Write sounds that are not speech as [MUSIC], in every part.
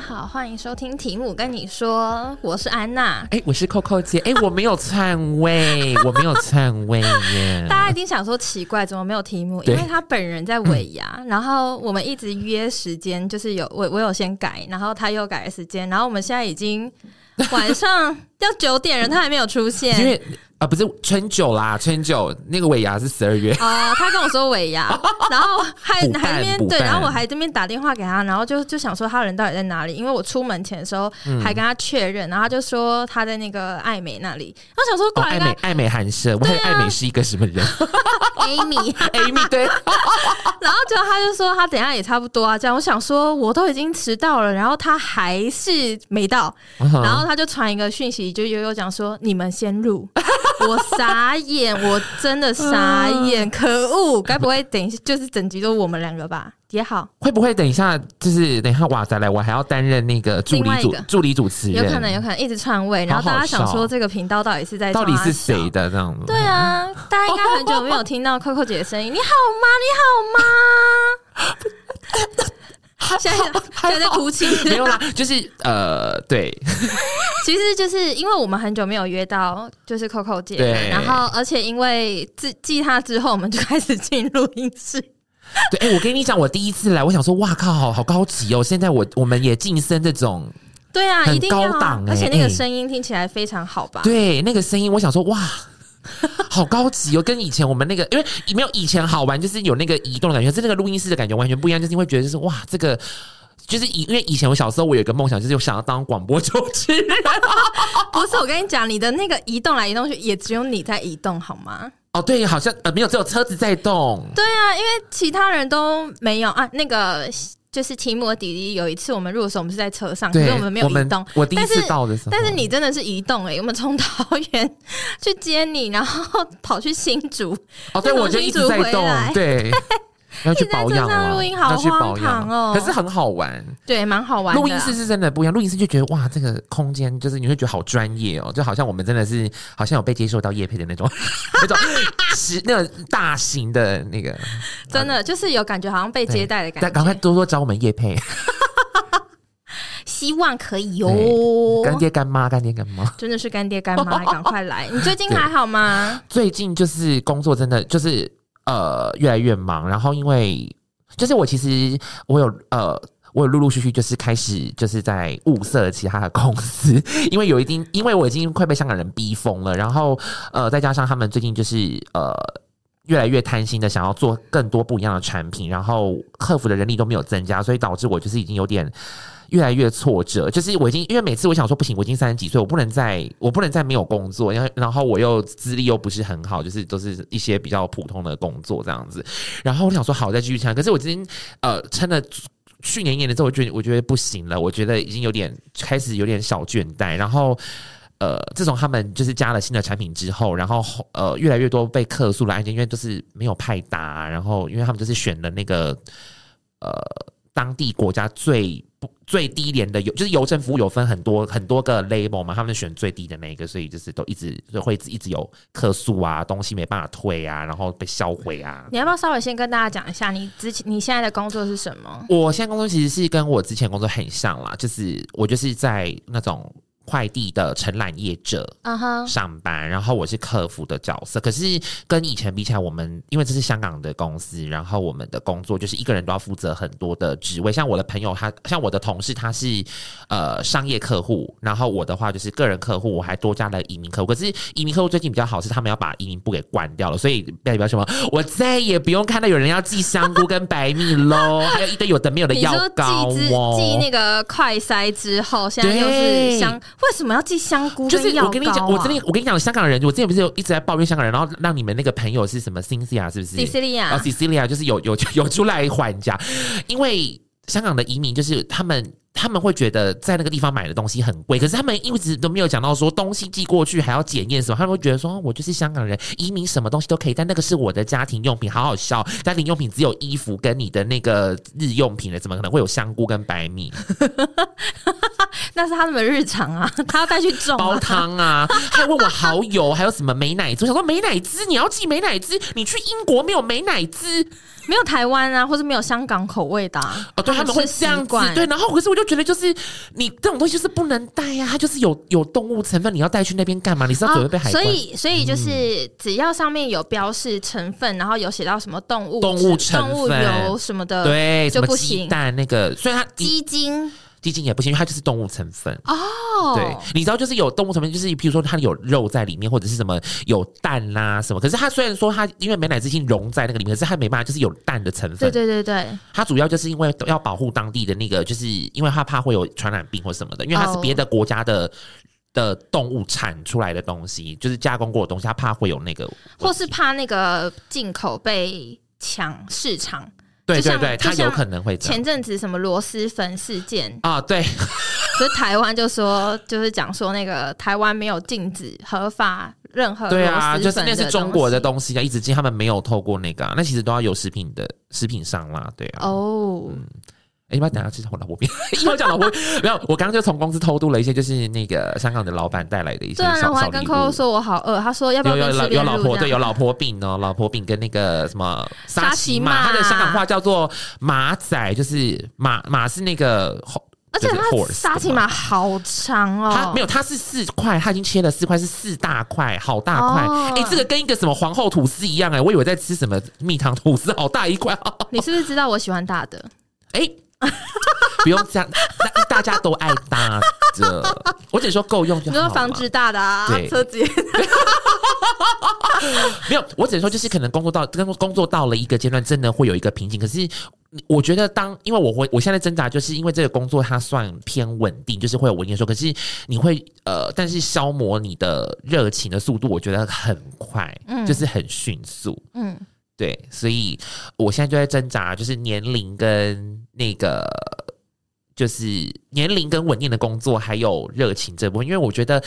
好，欢迎收听题目跟你说，我是安娜，哎，我是扣扣姐，哎，我没有篡位，[LAUGHS] 我没有篡位耶。大家一定想说奇怪，怎么没有题目？因为他本人在尾牙，嗯、然后我们一直约时间，就是有我我有先改，然后他又改了时间，然后我们现在已经 [LAUGHS] 晚上要九点了，他还没有出现。因为啊，不是春九啦，春九那个尾牙是十二月啊。他跟我说尾牙，[LAUGHS] 然后还还那边对，然后我还这边打电话给他，然后就就想说他人到底在哪里？因为我出门前的时候还跟他确认，然后他就说他在那个爱美那里。我想说，爱美爱美寒舍，我还爱美是一个什么人 [LAUGHS]？Amy Amy 对。[LAUGHS] 然后就他就说他等下也差不多啊，这样。我想说我都已经迟到了，然后他还是没到，然后他就传一个讯息，就悠悠讲说你们先录。[LAUGHS] 我傻眼，我真的傻眼，可恶！该不会等一下就是整集都我们两个吧？也好，会不会等一下就是等一下哇塞来，我还要担任那个助理主助理主持人，有可能有可能一直篡位，然后大家想说这个频道到底是在到底是谁的这样子？对啊，大家应该很久没有听到 Coco 姐的声音，你好吗？你好吗？[LAUGHS] 现在现在在哭泣，没有啦，就是呃，对，[LAUGHS] 其实就是因为我们很久没有约到，就是 Coco 姐，对，然后而且因为自继他之后，我们就开始进录音室。对，哎、欸，我跟你讲，我第一次来，我想说，哇靠，好好高级哦！现在我我们也晋升这种，对啊，一定高档、欸，而且那个声音听起来非常好吧？对，那个声音，我想说，哇。好高级哦，跟以前我们那个，因为没有以前好玩，就是有那个移动的感觉，是那个录音室的感觉完全不一样，就是你会觉得就是哇，这个就是以因为以前我小时候我有一个梦想，就是我想要当广播主持人。[LAUGHS] 不是，我跟你讲，你的那个移动来移动去，也只有你在移动好吗？哦，对，好像呃没有，只有车子在动。对啊，因为其他人都没有啊，那个。就是提姆的弟弟，有一次我们入的时候，我们是在车上，可是我们没有移动。我第一次到的时候，但是你真的是移动哎、欸！我们从桃园去接你，然后跑去新竹。哦，对，我就一直在动，对。要去保养了，录音好荒唐哦，可是很好玩，对，蛮好玩。录音室是真的不一样，录音室就觉得哇，这个空间就是你会觉得好专业哦，就好像我们真的是好像有被接受到叶配的那种 [LAUGHS] 那种是那种大型的那个，真的就是有感觉，好像被接待的感觉。赶快多多找我们叶配，[LAUGHS] 希望可以哟。干爹干妈，干爹干妈，真的是干爹干妈，赶快来！你最近还好吗？最近就是工作真的就是。呃，越来越忙，然后因为就是我其实我有呃，我有陆陆续续就是开始就是在物色其他的公司，[LAUGHS] 因为有一定，因为我已经快被香港人逼疯了，然后呃，再加上他们最近就是呃越来越贪心的想要做更多不一样的产品，然后客服的人力都没有增加，所以导致我就是已经有点。越来越挫折，就是我已经因为每次我想说不行，我已经三十几岁，我不能再我不能再没有工作，然后然后我又资历又不是很好，就是都是一些比较普通的工作这样子，然后我想说好再继续撑，可是我今天呃撑了去年一年的时候，我觉得我觉得不行了，我觉得已经有点开始有点小倦怠，然后呃自从他们就是加了新的产品之后，然后呃越来越多被客诉的案件，因为都是没有派达，然后因为他们就是选了那个呃当地国家最。最低廉的邮就是邮政服务有分很多很多个 label 嘛，他们选最低的那个，所以就是都一直就会一直有客诉啊，东西没办法退啊，然后被销毁啊。你要不要稍微先跟大家讲一下你之前你现在的工作是什么？我现在工作其实是跟我之前工作很像啦，就是我就是在那种。快递的承揽业者上班，uh huh. 然后我是客服的角色。可是跟以前比起来，我们因为这是香港的公司，然后我们的工作就是一个人都要负责很多的职位。像我的朋友他，像我的同事，他是呃商业客户，然后我的话就是个人客户，我还多加了移民客户。可是移民客户最近比较好，是他们要把移民部给关掉了，所以代表什么？我再也不用看到有人要寄香菇跟白米喽，[LAUGHS] 还有一堆有的没有的药膏哦。寄那个快筛之后，现在又是香。为什么要寄香菇？就是我跟你讲，我真的我跟你讲，香港人，我之前不是有一直在抱怨香港人，然后让你们那个朋友是什么？Cynthia 是不是？Cecilia 哦，Cecilia 就是有有有出来还价，因为香港的移民就是他们。他们会觉得在那个地方买的东西很贵，可是他们一直都没有讲到说东西寄过去还要检验什么。他们会觉得说，我就是香港人，移民什么东西都可以，但那个是我的家庭用品，好好笑。家庭用品只有衣服跟你的那个日用品了，怎么可能会有香菇跟白米？那是他们的日常啊，他要带去种、啊、煲汤啊。还问我蚝油，还有什么美乃滋？我想说美乃滋，你要寄美乃滋？你去英国没有美乃滋？没有台湾啊，或是没有香港口味的、啊、哦？对，他们会这样子。对，然后可是我就。觉得就是你这种东西就是不能带呀、啊，它就是有有动物成分，你要带去那边干嘛？你是要准备被海关、哦？所以所以就是只要上面有标示成分，嗯、然后有写到什么动物、动物成分、动物油什么的，对，就不行。鸡蛋那个，所以它鸡精。鸡精也不行，因为它就是动物成分哦。对，你知道，就是有动物成分，就是譬如说它有肉在里面，或者是什么有蛋啦、啊、什么。可是它虽然说它因为美乃滋精溶在那个里面，可是它没办法，就是有蛋的成分。对对对对，它主要就是因为要保护当地的那个，就是因为它怕会有传染病或什么的，因为它是别的国家的、哦、的动物产出来的东西，就是加工过的东西，它怕会有那个，或是怕那个进口被抢市场。对对对，他有可能会前阵子什么螺蛳粉事件。啊，对，所 [LAUGHS] 以台湾就说就是讲说那个台湾没有禁止合法任何对啊，就是那是中国的东西啊，一直进他们没有透过那个、啊，那其实都要有食品的食品商啦，对啊，哦。嗯哎，你不要等下吃我老婆边，[LAUGHS] 因为我讲老婆没有，我刚刚就从公司偷渡了一些，就是那个香港的老板带来的一些小。对啊，我还跟 Coco 说我好饿，他说要不要有有有老婆对有老婆饼哦，老婆饼跟那个什么沙琪玛，它的香港话叫做马仔，就是马马是那个，而且它沙琪玛好长哦，它没有，它是四块，它已经切了四块，是四大块，好大块，哎、哦，这个跟一个什么皇后吐司一样哎，我以为在吃什么蜜糖吐司，好大一块。你是不是知道我喜欢大的？哎。[LAUGHS] [LAUGHS] 不用这样，大家都爱大的，我只说够用就好。你说房子大的啊，对，车子 [LAUGHS] 没有，我只能说就是可能工作到跟工作到了一个阶段，真的会有一个瓶颈。可是我觉得当因为我会我现在挣扎，就是因为这个工作它算偏稳定，就是会有稳定的时候。可是你会呃，但是消磨你的热情的速度，我觉得很快，嗯，就是很迅速，嗯。对，所以我现在就在挣扎，就是年龄跟那个，就是年龄跟稳定的工作，还有热情这部分，因为我觉得。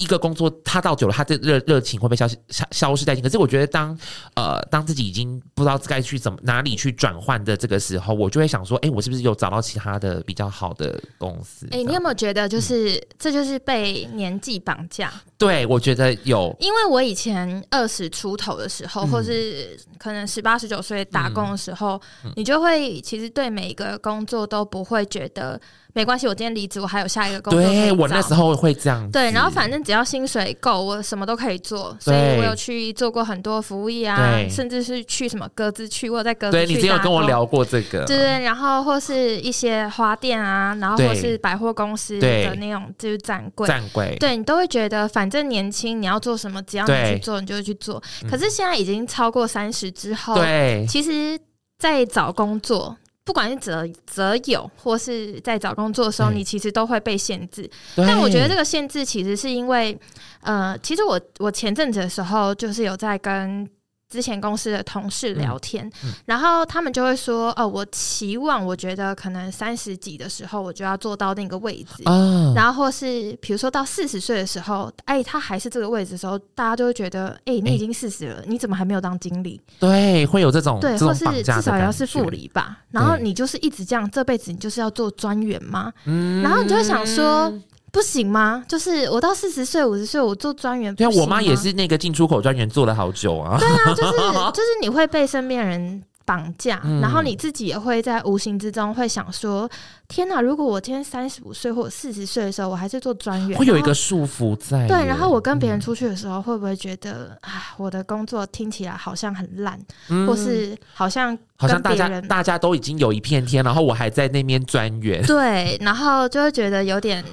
一个工作，他到久了，他的热热情会被消消消失殆尽。可是我觉得当，当呃当自己已经不知道该去怎么哪里去转换的这个时候，我就会想说，哎、欸，我是不是有找到其他的比较好的公司？哎、欸，你有没有觉得，就是、嗯、这就是被年纪绑架？对，我觉得有。因为我以前二十出头的时候，嗯、或是可能十八十九岁打工的时候，嗯、你就会其实对每一个工作都不会觉得。没关系，我今天离职，我还有下一个工作。对，我那时候会这样。对，然后反正只要薪水够，我什么都可以做。所以我有去做过很多服务业啊，甚至是去什么鸽子去，我有在鸽子去。对，你之前有跟我聊过这个。对对，然后或是一些花店啊，然后或是百货公司的那种就是展柜。展柜。对，你都会觉得反正年轻，你要做什么，只要你去做，你就会去做。可是现在已经超过三十之后，对，其实，在找工作。不管是择择友，或是在找工作的时候，你其实都会被限制。但我觉得这个限制其实是因为，呃，其实我我前阵子的时候就是有在跟。之前公司的同事聊天，嗯嗯、然后他们就会说：“哦，我期望，我觉得可能三十几的时候，我就要做到那个位置。啊、然后或是比如说到四十岁的时候，哎，他还是这个位置的时候，大家就会觉得：哎，你已经四十了，你怎么还没有当经理？对，会有这种对，或是至少要是副理吧。然后你就是一直这样，这辈子你就是要做专员吗？嗯，然后你就会想说。”不行吗？就是我到四十岁、五十岁，我做专员。对啊，我妈也是那个进出口专员，做了好久啊。对啊，[LAUGHS] 就是就是你会被身边人绑架，嗯、然后你自己也会在无形之中会想说：天哪！如果我今天三十五岁或者四十岁的时候，我还是做专员，会有一个束缚在。对，然后我跟别人出去的时候，会不会觉得啊、嗯，我的工作听起来好像很烂，嗯、或是好像好像大家大家都已经有一片天，然后我还在那边专员。对，然后就会觉得有点。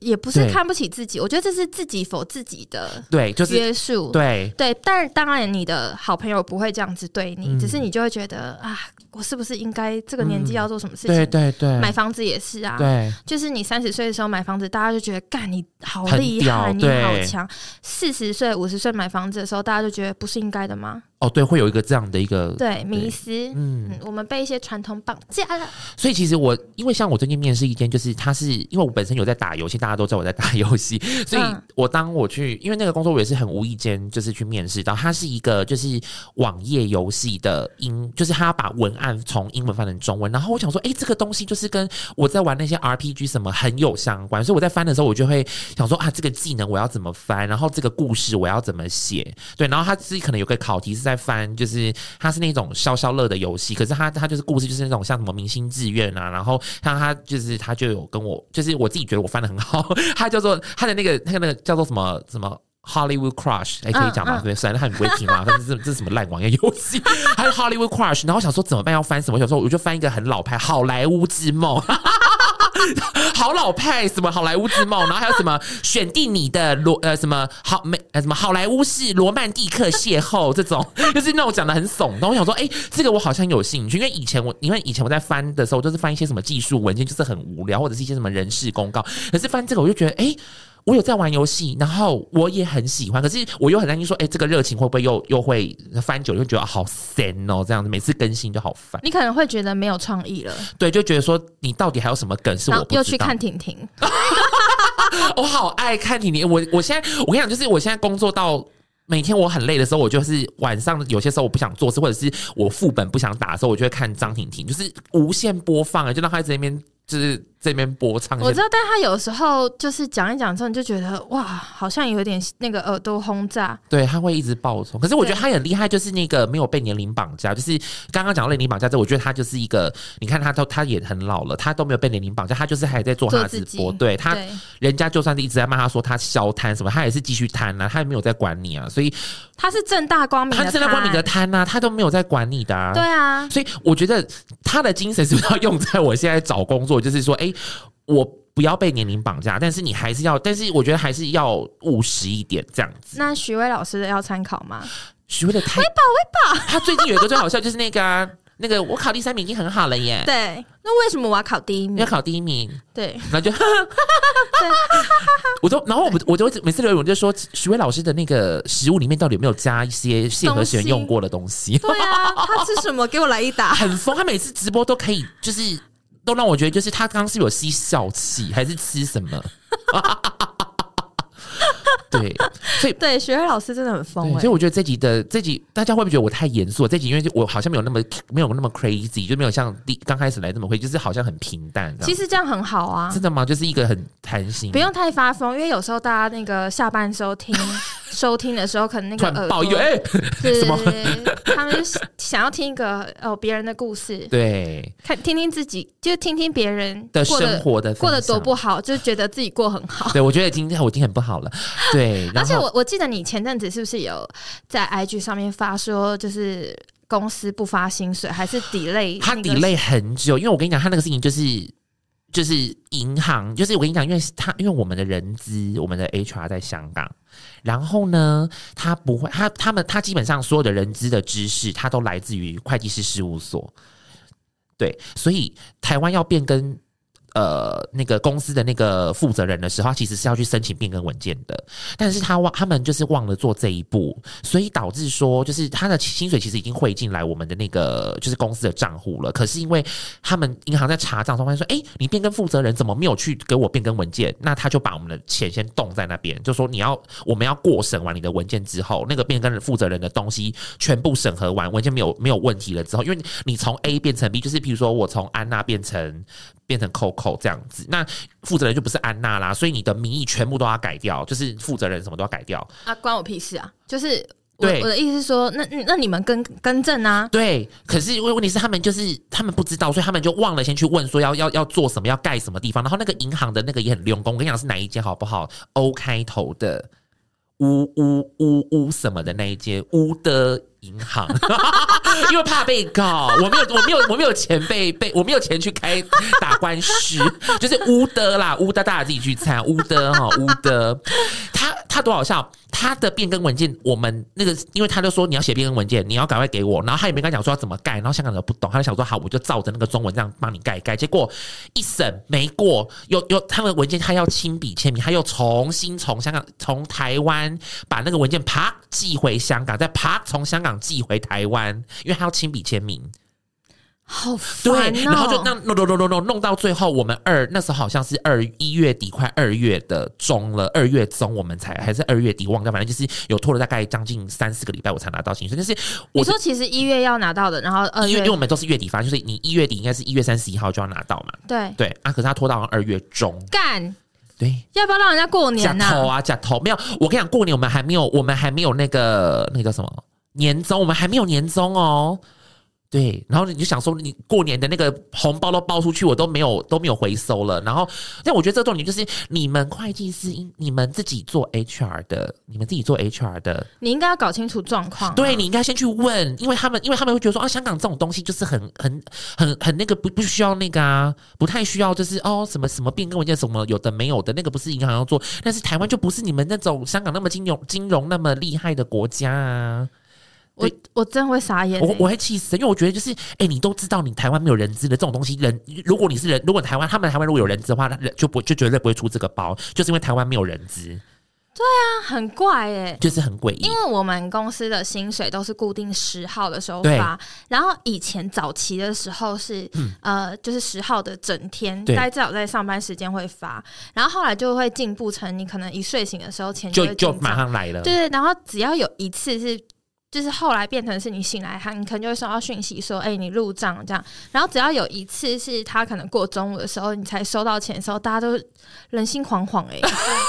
也不是看不起自己，我觉得这是自己否自己的对，就是约束，对对。但是当然，你的好朋友不会这样子对你，嗯、只是你就会觉得啊，我是不是应该这个年纪要做什么事情？嗯、对对对，买房子也是啊，对，就是你三十岁的时候买房子，大家就觉得干你好厉害，你好强。四十岁、五十岁买房子的时候，大家就觉得不是应该的吗？哦，对，会有一个这样的一个对迷思，嗯，我们被一些传统绑架了。所以其实我，因为像我最近面试一间，就是他是因为我本身有在打游戏，大家都知道我在打游戏，所以我当我去，因为那个工作我也是很无意间就是去面试到，他是一个就是网页游戏的英，就是他要把文案从英文翻成中文，然后我想说，哎，这个东西就是跟我在玩那些 RPG 什么很有相关，所以我在翻的时候，我就会想说啊，这个技能我要怎么翻，然后这个故事我要怎么写，对，然后他自己可能有个考题是。在翻，就是它是那种消消乐的游戏，可是它它就是故事，就是那种像什么明星志愿啊，然后像他就是他就有跟我，就是我自己觉得我翻的很好，他叫做他的那个那个那个叫做什么什么 Hollywood Crush，哎、欸、可以讲吗？对、嗯，虽然他很不会听嘛，[LAUGHS] 反正这这是什么烂网页游戏，还有 Hollywood Crush，然后我想说怎么办？要翻什么？想说我就翻一个很老派好莱坞之梦。[LAUGHS] 好老派，什么好莱坞之梦，然后还有什么选定你的罗呃什么好美呃什么好莱坞式罗曼蒂克邂逅这种，[LAUGHS] 就是那种讲的很怂。然后我想说，哎、这个我好像有兴趣，因为以前我因为以前我在翻的时候，就是翻一些什么技术文件，就是很无聊，或者是一些什么人事公告。可是翻这个，我就觉得，哎、我有在玩游戏，然后我也很喜欢，可是我又很担心说，哎、欸，这个热情会不会又又会翻久，就觉得好闲哦，这样子每次更新就好烦。你可能会觉得没有创意了，对，就觉得说你到底还有什么梗是我不去看婷婷，[LAUGHS] 我好爱看婷婷。我我现在我跟你讲，就是我现在工作到每天我很累的时候，我就是晚上有些时候我不想做事，或者是我副本不想打的时候，我就会看张婷婷，就是无限播放啊，就让她在那边。就是这边播唱，我知道，但他有时候就是讲一讲之后，你就觉得哇，好像有点那个耳朵轰炸。对，他会一直爆冲。可是我觉得他很厉害，就是那个没有被年龄绑架。就是刚刚讲到年龄绑架之后，我觉得他就是一个，你看他都他也很老了，他都没有被年龄绑架，他就是还在做他的直播。对他，对人家就算是一直在骂他说他消摊什么，他也是继续摊啊，他也没有在管你啊。所以他是正大光明的，他正大光明的摊啊，他都没有在管你的啊。对啊，所以我觉得他的精神是不是要用在我现在找工作？就是说，哎、欸。我不要被年龄绑架，但是你还是要，但是我觉得还是要务实一点，这样子。那徐威老师的要参考吗？徐威的太，微宝微宝，他最近有一个最好笑，就是那个、啊、那个我考第三名已经很好了耶。对，那为什么我要考第一名？要考第一名，对，那就，对 [LAUGHS] 我就然后我我就每次留言我就说，徐威老师的那个食物里面到底有没有加一些谢和弦用过的东西？对啊，他吃什么？给我来一打，很疯。他每次直播都可以，就是。都让我觉得，就是他刚刚是有吸笑气，还是吃什么？[LAUGHS] 对，所以对许巍老师真的很疯，欸，所以我觉得这集的这集大家会不会觉得我太严肃？这集因为我好像没有那么没有那么 crazy，就没有像第刚开始来这么会，就是好像很平淡。其实这样很好啊，真的吗？就是一个很弹性，不用太发疯，因为有时候大家那个下班时候听 [LAUGHS] 收听的时候，可能那个耳朵哎，[LAUGHS] [LAUGHS] 什么？他们就想要听一个哦别人的故事，对，看听听自己，就听听别人的生活的过得多不好，就觉得自己过很好。对，我觉得今天我已经很不好了。对，而且我我记得你前阵子是不是有在 IG 上面发说，就是公司不发薪水，还是 [SIGHS] delay？他 delay 很久，因为我跟你讲，他那个事情就是就是银行，就是我跟你讲，因为他因为我们的人资，我们的 HR 在香港，然后呢，他不会，他他们他基本上所有的人资的知识，他都来自于会计师事务所，对，所以台湾要变更。呃，那个公司的那个负责人的时候，其实是要去申请变更文件的，但是他忘，他们就是忘了做这一步，所以导致说，就是他的薪水其实已经汇进来我们的那个就是公司的账户了，可是因为他们银行在查账，发现说，哎，你变更负责人怎么没有去给我变更文件？那他就把我们的钱先冻在那边，就说你要我们要过审完你的文件之后，那个变更负责人的东西全部审核完，文件没有没有问题了之后，因为你从 A 变成 B，就是比如说我从安娜变成。变成 Coco 这样子，那负责人就不是安娜啦，所以你的名义全部都要改掉，就是负责人什么都要改掉啊，关我屁事啊！就是我对我的意思是说，那那你们更更正啊？对，可是问问题是他们就是他们不知道，所以他们就忘了先去问说要要要做什么，要盖什么地方，然后那个银行的那个也很用功，我跟你讲是哪一间好不好？O 开头的，乌乌乌乌什么的那一间乌的。银行，[LAUGHS] 因为怕被告，我没有，我没有，我没有钱被被，我没有钱去开打官司，[LAUGHS] 就是乌的啦，乌的，大家自己去猜，乌的哈，乌的，他他多好笑，他的变更文件，我们那个，因为他就说你要写变更文件，你要赶快给我，然后他也没跟他讲说要怎么盖，然后香港人不懂，他就想说好，我就照着那个中文这样帮你盖一盖，结果一审没过，又又他们文件他要亲笔签名，他又重新从香港从台湾把那个文件啪寄回香港，再啪从香港。寄回台湾，因为他要亲笔签名，好烦哦。对，然后就那弄弄弄弄弄弄到最后，我们二那时候好像是二一月底，快二月的中了，二月中我们才还是二月底，忘掉，反正就是有拖了大概将近三四个礼拜，我才拿到薪水。但是我说其实一月要拿到的，然后二月，因为我们都是月底发，就是你一月底应该是一月三十一号就要拿到嘛。对对啊，可是他拖到二月中干。对，要不要让人家过年呢？假头啊，假头没有。我跟你讲，过年我们还没有，我们还没有那个那个叫什么。年终，我们还没有年终哦。对，然后你就想说，你过年的那个红包都包出去，我都没有都没有回收了。然后，但我觉得这个重点就是，你们会计师，你们自己做 HR 的，你们自己做 HR 的，你应该要搞清楚状况啊。对，你应该先去问，因为他们，因为他们会觉得说啊，香港这种东西就是很很很很那个不不需要那个啊，不太需要，就是哦什么什么变更文件什么有的没有的那个不是银行要做，但是台湾就不是你们那种香港那么金融金融那么厉害的国家啊。我我真会傻眼，欸，我我会气死，因为我觉得就是，哎、欸，你都知道你台湾没有人资的这种东西，人如果你是人，如果台湾他们台湾如果有人资的话，人就不就绝对不会出这个包，就是因为台湾没有人资。对啊，很怪哎，欸，就是很诡异。因为我们公司的薪水都是固定十号的时候发，然后以前早期的时候是，嗯、呃，就是十号的整天，大概至少在上班时间会发，然后后来就会进步成你可能一睡醒的时候钱就会就就马上来了，对对，然后只要有一次是。就是后来变成是你醒来，他你可能就会收到讯息说，哎、欸，你入账这样。然后只要有一次是他可能过中午的时候，你才收到钱的时候，大家都人心惶惶，哎，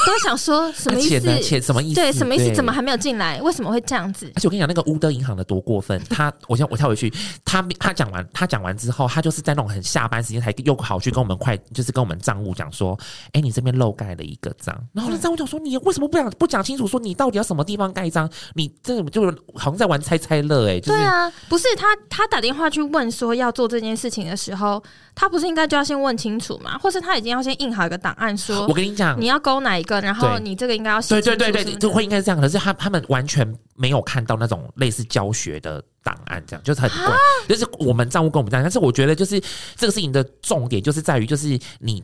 都想说什么意思？钱什么意思？对，什么意思？怎么还没有进来？为什么会这样子？而且我跟你讲，那个乌德银行的多过分。他，我先我跳回去，他他讲完，他讲完之后，他就是在那种很下班时间才又跑去跟我们快，就是跟我们账务讲说，哎、欸，你这边漏盖了一个章。然后那账务讲说，你为什么不讲不讲清楚？说你到底要什么地方盖章？你这个就是好像在玩猜猜。哎、欸，就是、对啊，不是他，他打电话去问说要做这件事情的时候，他不是应该就要先问清楚吗？或是他已经要先印好一个档案说，我跟你讲，你要勾哪一个，然后你这个应该要写，对对对对，就会应该是这样。可是他他们完全没有看到那种类似教学的档案，这样就是很怪。就是我们账务跟我们这样，但是我觉得就是这个事情的重点就是在于，就是你。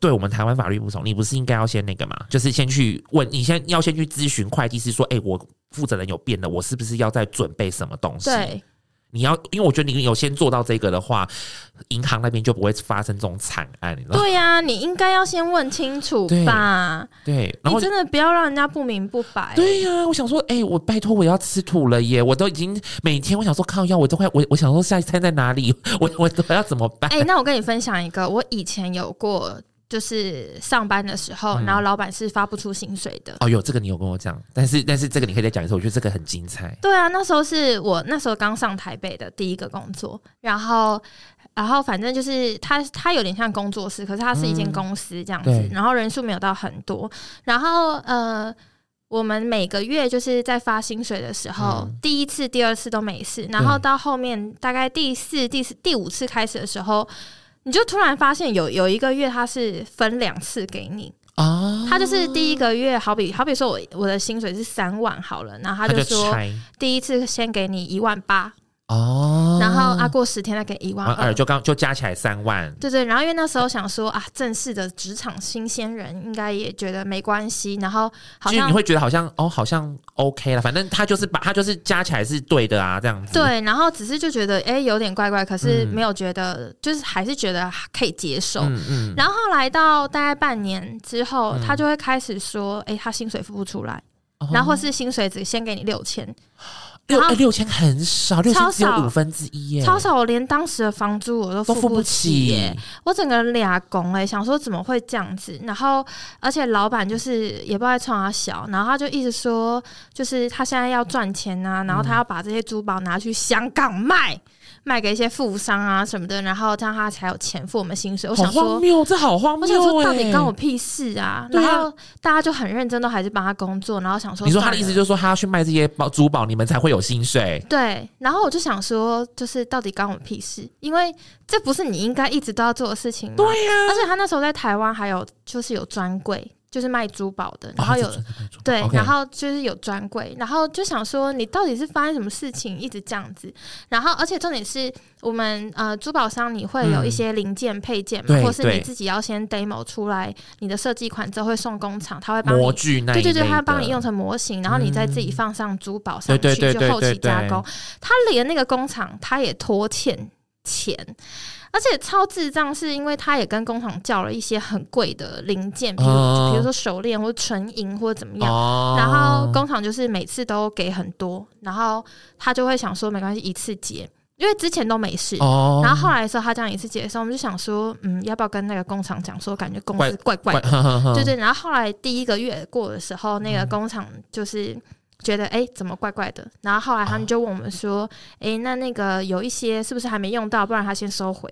对我们台湾法律不同，你不是应该要先那个吗？就是先去问，你先要先去咨询会计师说，哎、我负责人有变了，我是不是要再准备什么东西？对，你要，因为我觉得你有先做到这个的话，银行那边就不会发生这种惨案。你知道？对呀、啊，你应该要先问清楚吧？对，你真的不要让人家不明不白。对呀、啊，我想说，哎、欸，我拜托，我要吃土了耶！我都已经每天，我想说靠药，我都快，我我想说下一餐在哪里？我 [LAUGHS] 我我要怎么办？哎、欸，那我跟你分享一个，我以前有过。就是上班的时候，嗯、然后老板是发不出薪水的。哦，有这个你有跟我讲，但是但是这个你可以再讲一次，我觉得这个很精彩。对啊，那时候是我那时候刚上台北的第一个工作，然后然后反正就是他他有点像工作室，可是他是一间公司这样子，嗯、然后人数没有到很多，然后呃，我们每个月就是在发薪水的时候，嗯、第一次、第二次都没事，然后到后面大概第四、第四、第五次开始的时候。你就突然发现有有一个月他是分两次给你啊，他就是第一个月好比好比说我我的薪水是三万好了，然后他就说第一次先给你一万八。哦，然后啊，过十天再给一万二，就刚就加起来三万。对对，然后因为那时候想说啊，正式的职场新鲜人应该也觉得没关系，然后好像你会觉得好像哦，好像 OK 了，反正他就是把他就是加起来是对的啊，这样子。对，然后只是就觉得哎，有点怪怪，可是没有觉得，嗯、就是还是觉得可以接受。嗯嗯。然后后来到大概半年之后，嗯、他就会开始说，哎，他薪水付不出来，哦、然后或是薪水只先给你六千。六六千很少，六千只有五分之一耶，超少！我连当时的房租我都付不起耶，我整个人俩拱哎，想说怎么会这样子？然后而且老板就是也不知道在冲他小，然后他就一直说，就是他现在要赚钱啊，然后他要把这些珠宝拿去香港卖。卖给一些富商啊什么的，然后这样他才有钱付我们薪水。我想说，好荒谬，这好荒谬！我想说，到底关我屁事啊？然后大家就很认真，都还是帮他工作。然后想说，你说他的意思就是说，他要去卖这些宝珠宝，你们才会有薪水。对。然后我就想说，就是到底关我屁事？因为这不是你应该一直都要做的事情吗？对呀。而且他那时候在台湾还有就是有专柜。就是卖珠宝的，然后有、哦、对然后就是有专柜，然后就想说你到底是发生什么事情，一直这样子。然后，而且重点是我们呃珠宝商你会有一些零件配件嘛，嗯、或是你自己要先 demo 出来你的设计款之后会送工厂，他会帮你模具那对对对，他会帮你用成模型，然后你再自己放上珠宝上去，就后期加工。他连那个工厂他也拖欠钱。而且超智障，是因为他也跟工厂叫了一些很贵的零件，比如比如说手链或纯银或者怎么样，然后工厂就是每次都给很多，然后他就会想说没关系，一次结，因为之前都没事。然后后来的时候他这样一次结的时候，我们就想说，嗯，要不要跟那个工厂讲说，感觉公司怪怪的，对对。然后后来第一个月过的时候，那个工厂就是。觉得哎、欸，怎么怪怪的？然后后来他们就问我们说，哎、哦欸，那那个有一些是不是还没用到？不然他先收回。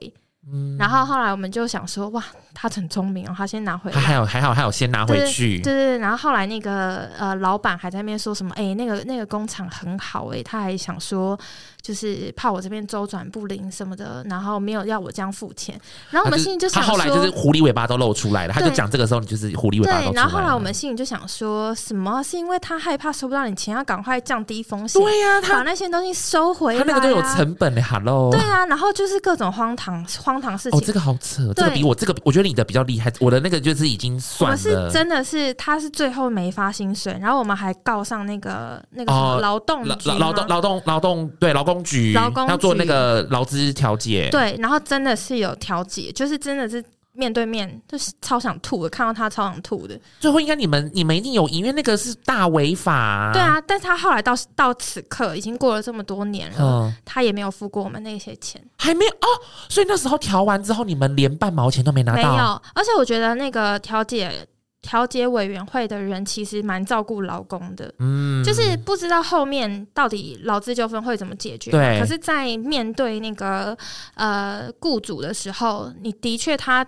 嗯，然后后来我们就想说，哇，他很聪明哦，他先拿回来。他还有还好，还有先拿回去。对对对，然后后来那个呃，老板还在那边说什么？哎，那个那个工厂很好哎，他还想说。就是怕我这边周转不灵什么的，然后没有要我这样付钱，然后我们心里就想说，他后来就是狐狸尾巴都露出来了，他就讲这个时候你就是狐狸尾巴露出来了。对，然后后来我们心里就想说什么？是因为他害怕收不到你钱，要赶快降低风险，对呀、啊，他把那些东西收回来、啊，他那个都有成本的，Hello，对啊，然后就是各种荒唐荒唐事情。哦，这个好扯，这个比我这个我觉得你的比较厉害，我的那个就是已经算了。我是真的是他是最后没发薪水，然后我们还告上那个那个劳动局、劳劳动劳动劳动对劳工局劳工。做那个劳资调解，对，然后真的是有调解，就是真的是面对面，就是超想吐的，看到他超想吐的。最后应该你们你们一定有赢，因为那个是大违法啊。对啊，但是他后来到到此刻已经过了这么多年了，嗯，他也没有付过我们那些钱，还没有哦。所以那时候调完之后，你们连半毛钱都没拿到。没有，而且我觉得那个调解。调解委员会的人其实蛮照顾劳工的，嗯，就是不知道后面到底劳资纠纷会怎么解决。对，可是，在面对那个呃雇主的时候，你的确他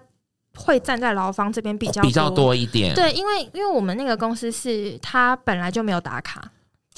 会站在劳方这边比较比较多一点。对，因为因为我们那个公司是他本来就没有打卡。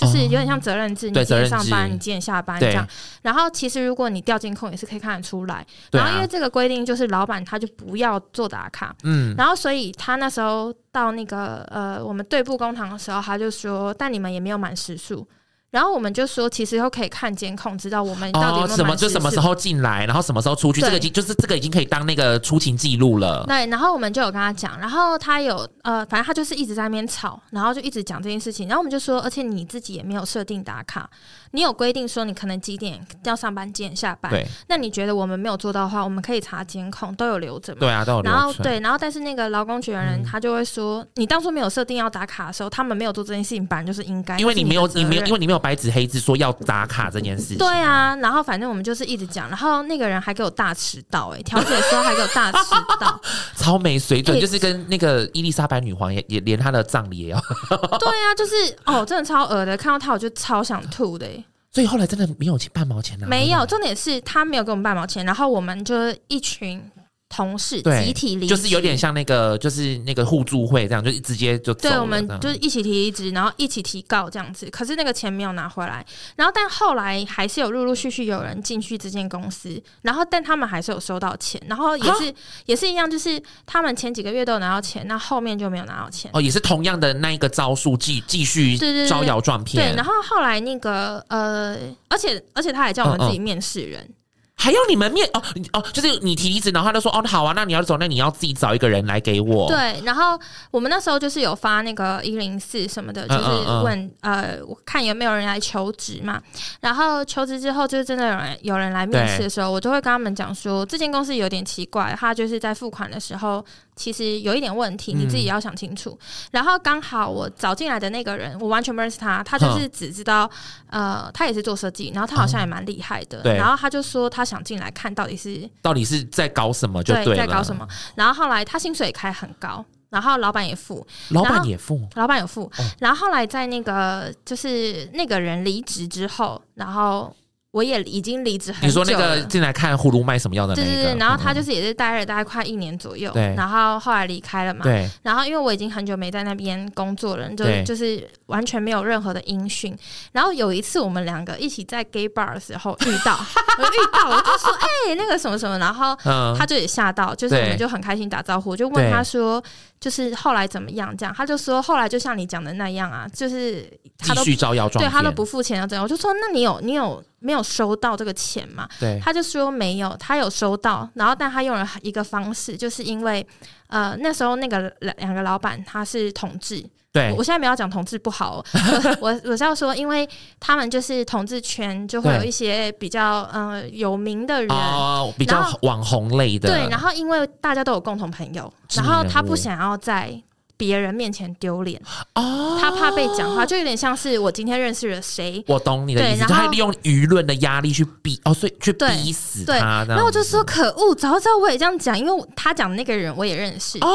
就是有点像责任制，哦、你几点上班，你几点下班这样。然后其实如果你调监控也是可以看得出来。然后因为这个规定就是老板他就不要做打卡，嗯。然后所以他那时候到那个呃我们对簿公堂的时候，他就说，但你们也没有满时数。然后我们就说，其实都可以看监控，知道我们到底有没有、哦、什么就什么时候进来，然后什么时候出去，这个已经就是这个已经可以当那个出勤记录了。对，然后我们就有跟他讲，然后他有呃，反正他就是一直在那边吵，然后就一直讲这件事情。然后我们就说，而且你自己也没有设定打卡，你有规定说你可能几点要上班，几点下班。对，那你觉得我们没有做到的话，我们可以查监控，都有留着嘛？对啊，都有留。然后对，然后但是那个劳工局的人他就会说，嗯、你当初没有设定要打卡的时候，他们没有做这件事情，本来就是应该，因为你没有你没有因为你没有白纸黑字说。要打卡这件事情，对啊，然后反正我们就是一直讲，然后那个人还给我大迟到、欸，哎，调解的时候还给我大迟到，[LAUGHS] 超没水准，欸、就是跟那个伊丽莎白女皇也也连她的葬礼也要，[LAUGHS] 对啊，就是哦，真的超恶的，看到他我就超想吐的、欸，所以后来真的没有半毛钱了、啊，没有，重点是他没有给我们半毛钱，然后我们就一群。同事集体离职，就是有点像那个，就是那个互助会这样，就直接就。对，我们就是一起提离职，然后一起提告这样子。可是那个钱没有拿回来，然后但后来还是有陆陆续续有人进去这间公司，然后但他们还是有收到钱，然后也是也是一样，就是他们前几个月都有拿到钱，那后面就没有拿到钱。哦，也是同样的那一个招数，继继续招摇撞骗。对，然后后来那个呃，而且而且他还叫我们自己面试人。嗯嗯还要你们面哦哦，就是你提离职，然后他就说哦，好啊，那你要走，那你要自己找一个人来给我。对，然后我们那时候就是有发那个一零四什么的，就是问嗯嗯呃，我看有没有人来求职嘛。然后求职之后，就是真的有人有人来面试的时候，我就会跟他们讲说，这间公司有点奇怪，他就是在付款的时候。其实有一点问题，你自己要想清楚。嗯、然后刚好我找进来的那个人，我完全不认识他，他就是只知道，嗯、呃，他也是做设计，然后他好像也蛮厉害的。然后他就说他想进来看到底是到底是在搞什么就对，对在搞什么。然后后来他薪水也开很高，然后老板也付，老板也付，老板有付。哦、然后后来在那个就是那个人离职之后，然后。我也已经离职很久了。你说那个进来看葫芦卖什么药的那个？对对对，然后他就是也是待了大概快一年左右，对，然后后来离开了嘛。对。然后因为我已经很久没在那边工作了，就就是完全没有任何的音讯。然后有一次我们两个一起在 gay bar 的时候遇到，[LAUGHS] 我遇到我就说：“哎，那个什么什么。”然后他就也吓到，就是我们就很开心打招呼，就问他说：“就是后来怎么样？”这样他就说：“后来就像你讲的那样啊，就是他都继续招摇撞，对他都不付钱要这样。”我就说：“那你有你有？”没有收到这个钱嘛？对，他就说没有，他有收到，然后但他用了一个方式，就是因为呃那时候那个两两个老板他是同志，对，我现在没有讲同志不好，哦，[LAUGHS] 我我是要说，因为他们就是同志圈就会有一些比较呃有名的人，哦，比较网红类的，对，然后因为大家都有共同朋友，然后他不想要在。别人面前丢脸哦，他怕被讲话，就有点像是我今天认识了谁，我懂你的意思，他利用舆论的压力去逼哦，所以去逼死他。然后我就说可恶，早知道我也这样讲，因为他讲的那个人我也认识哦。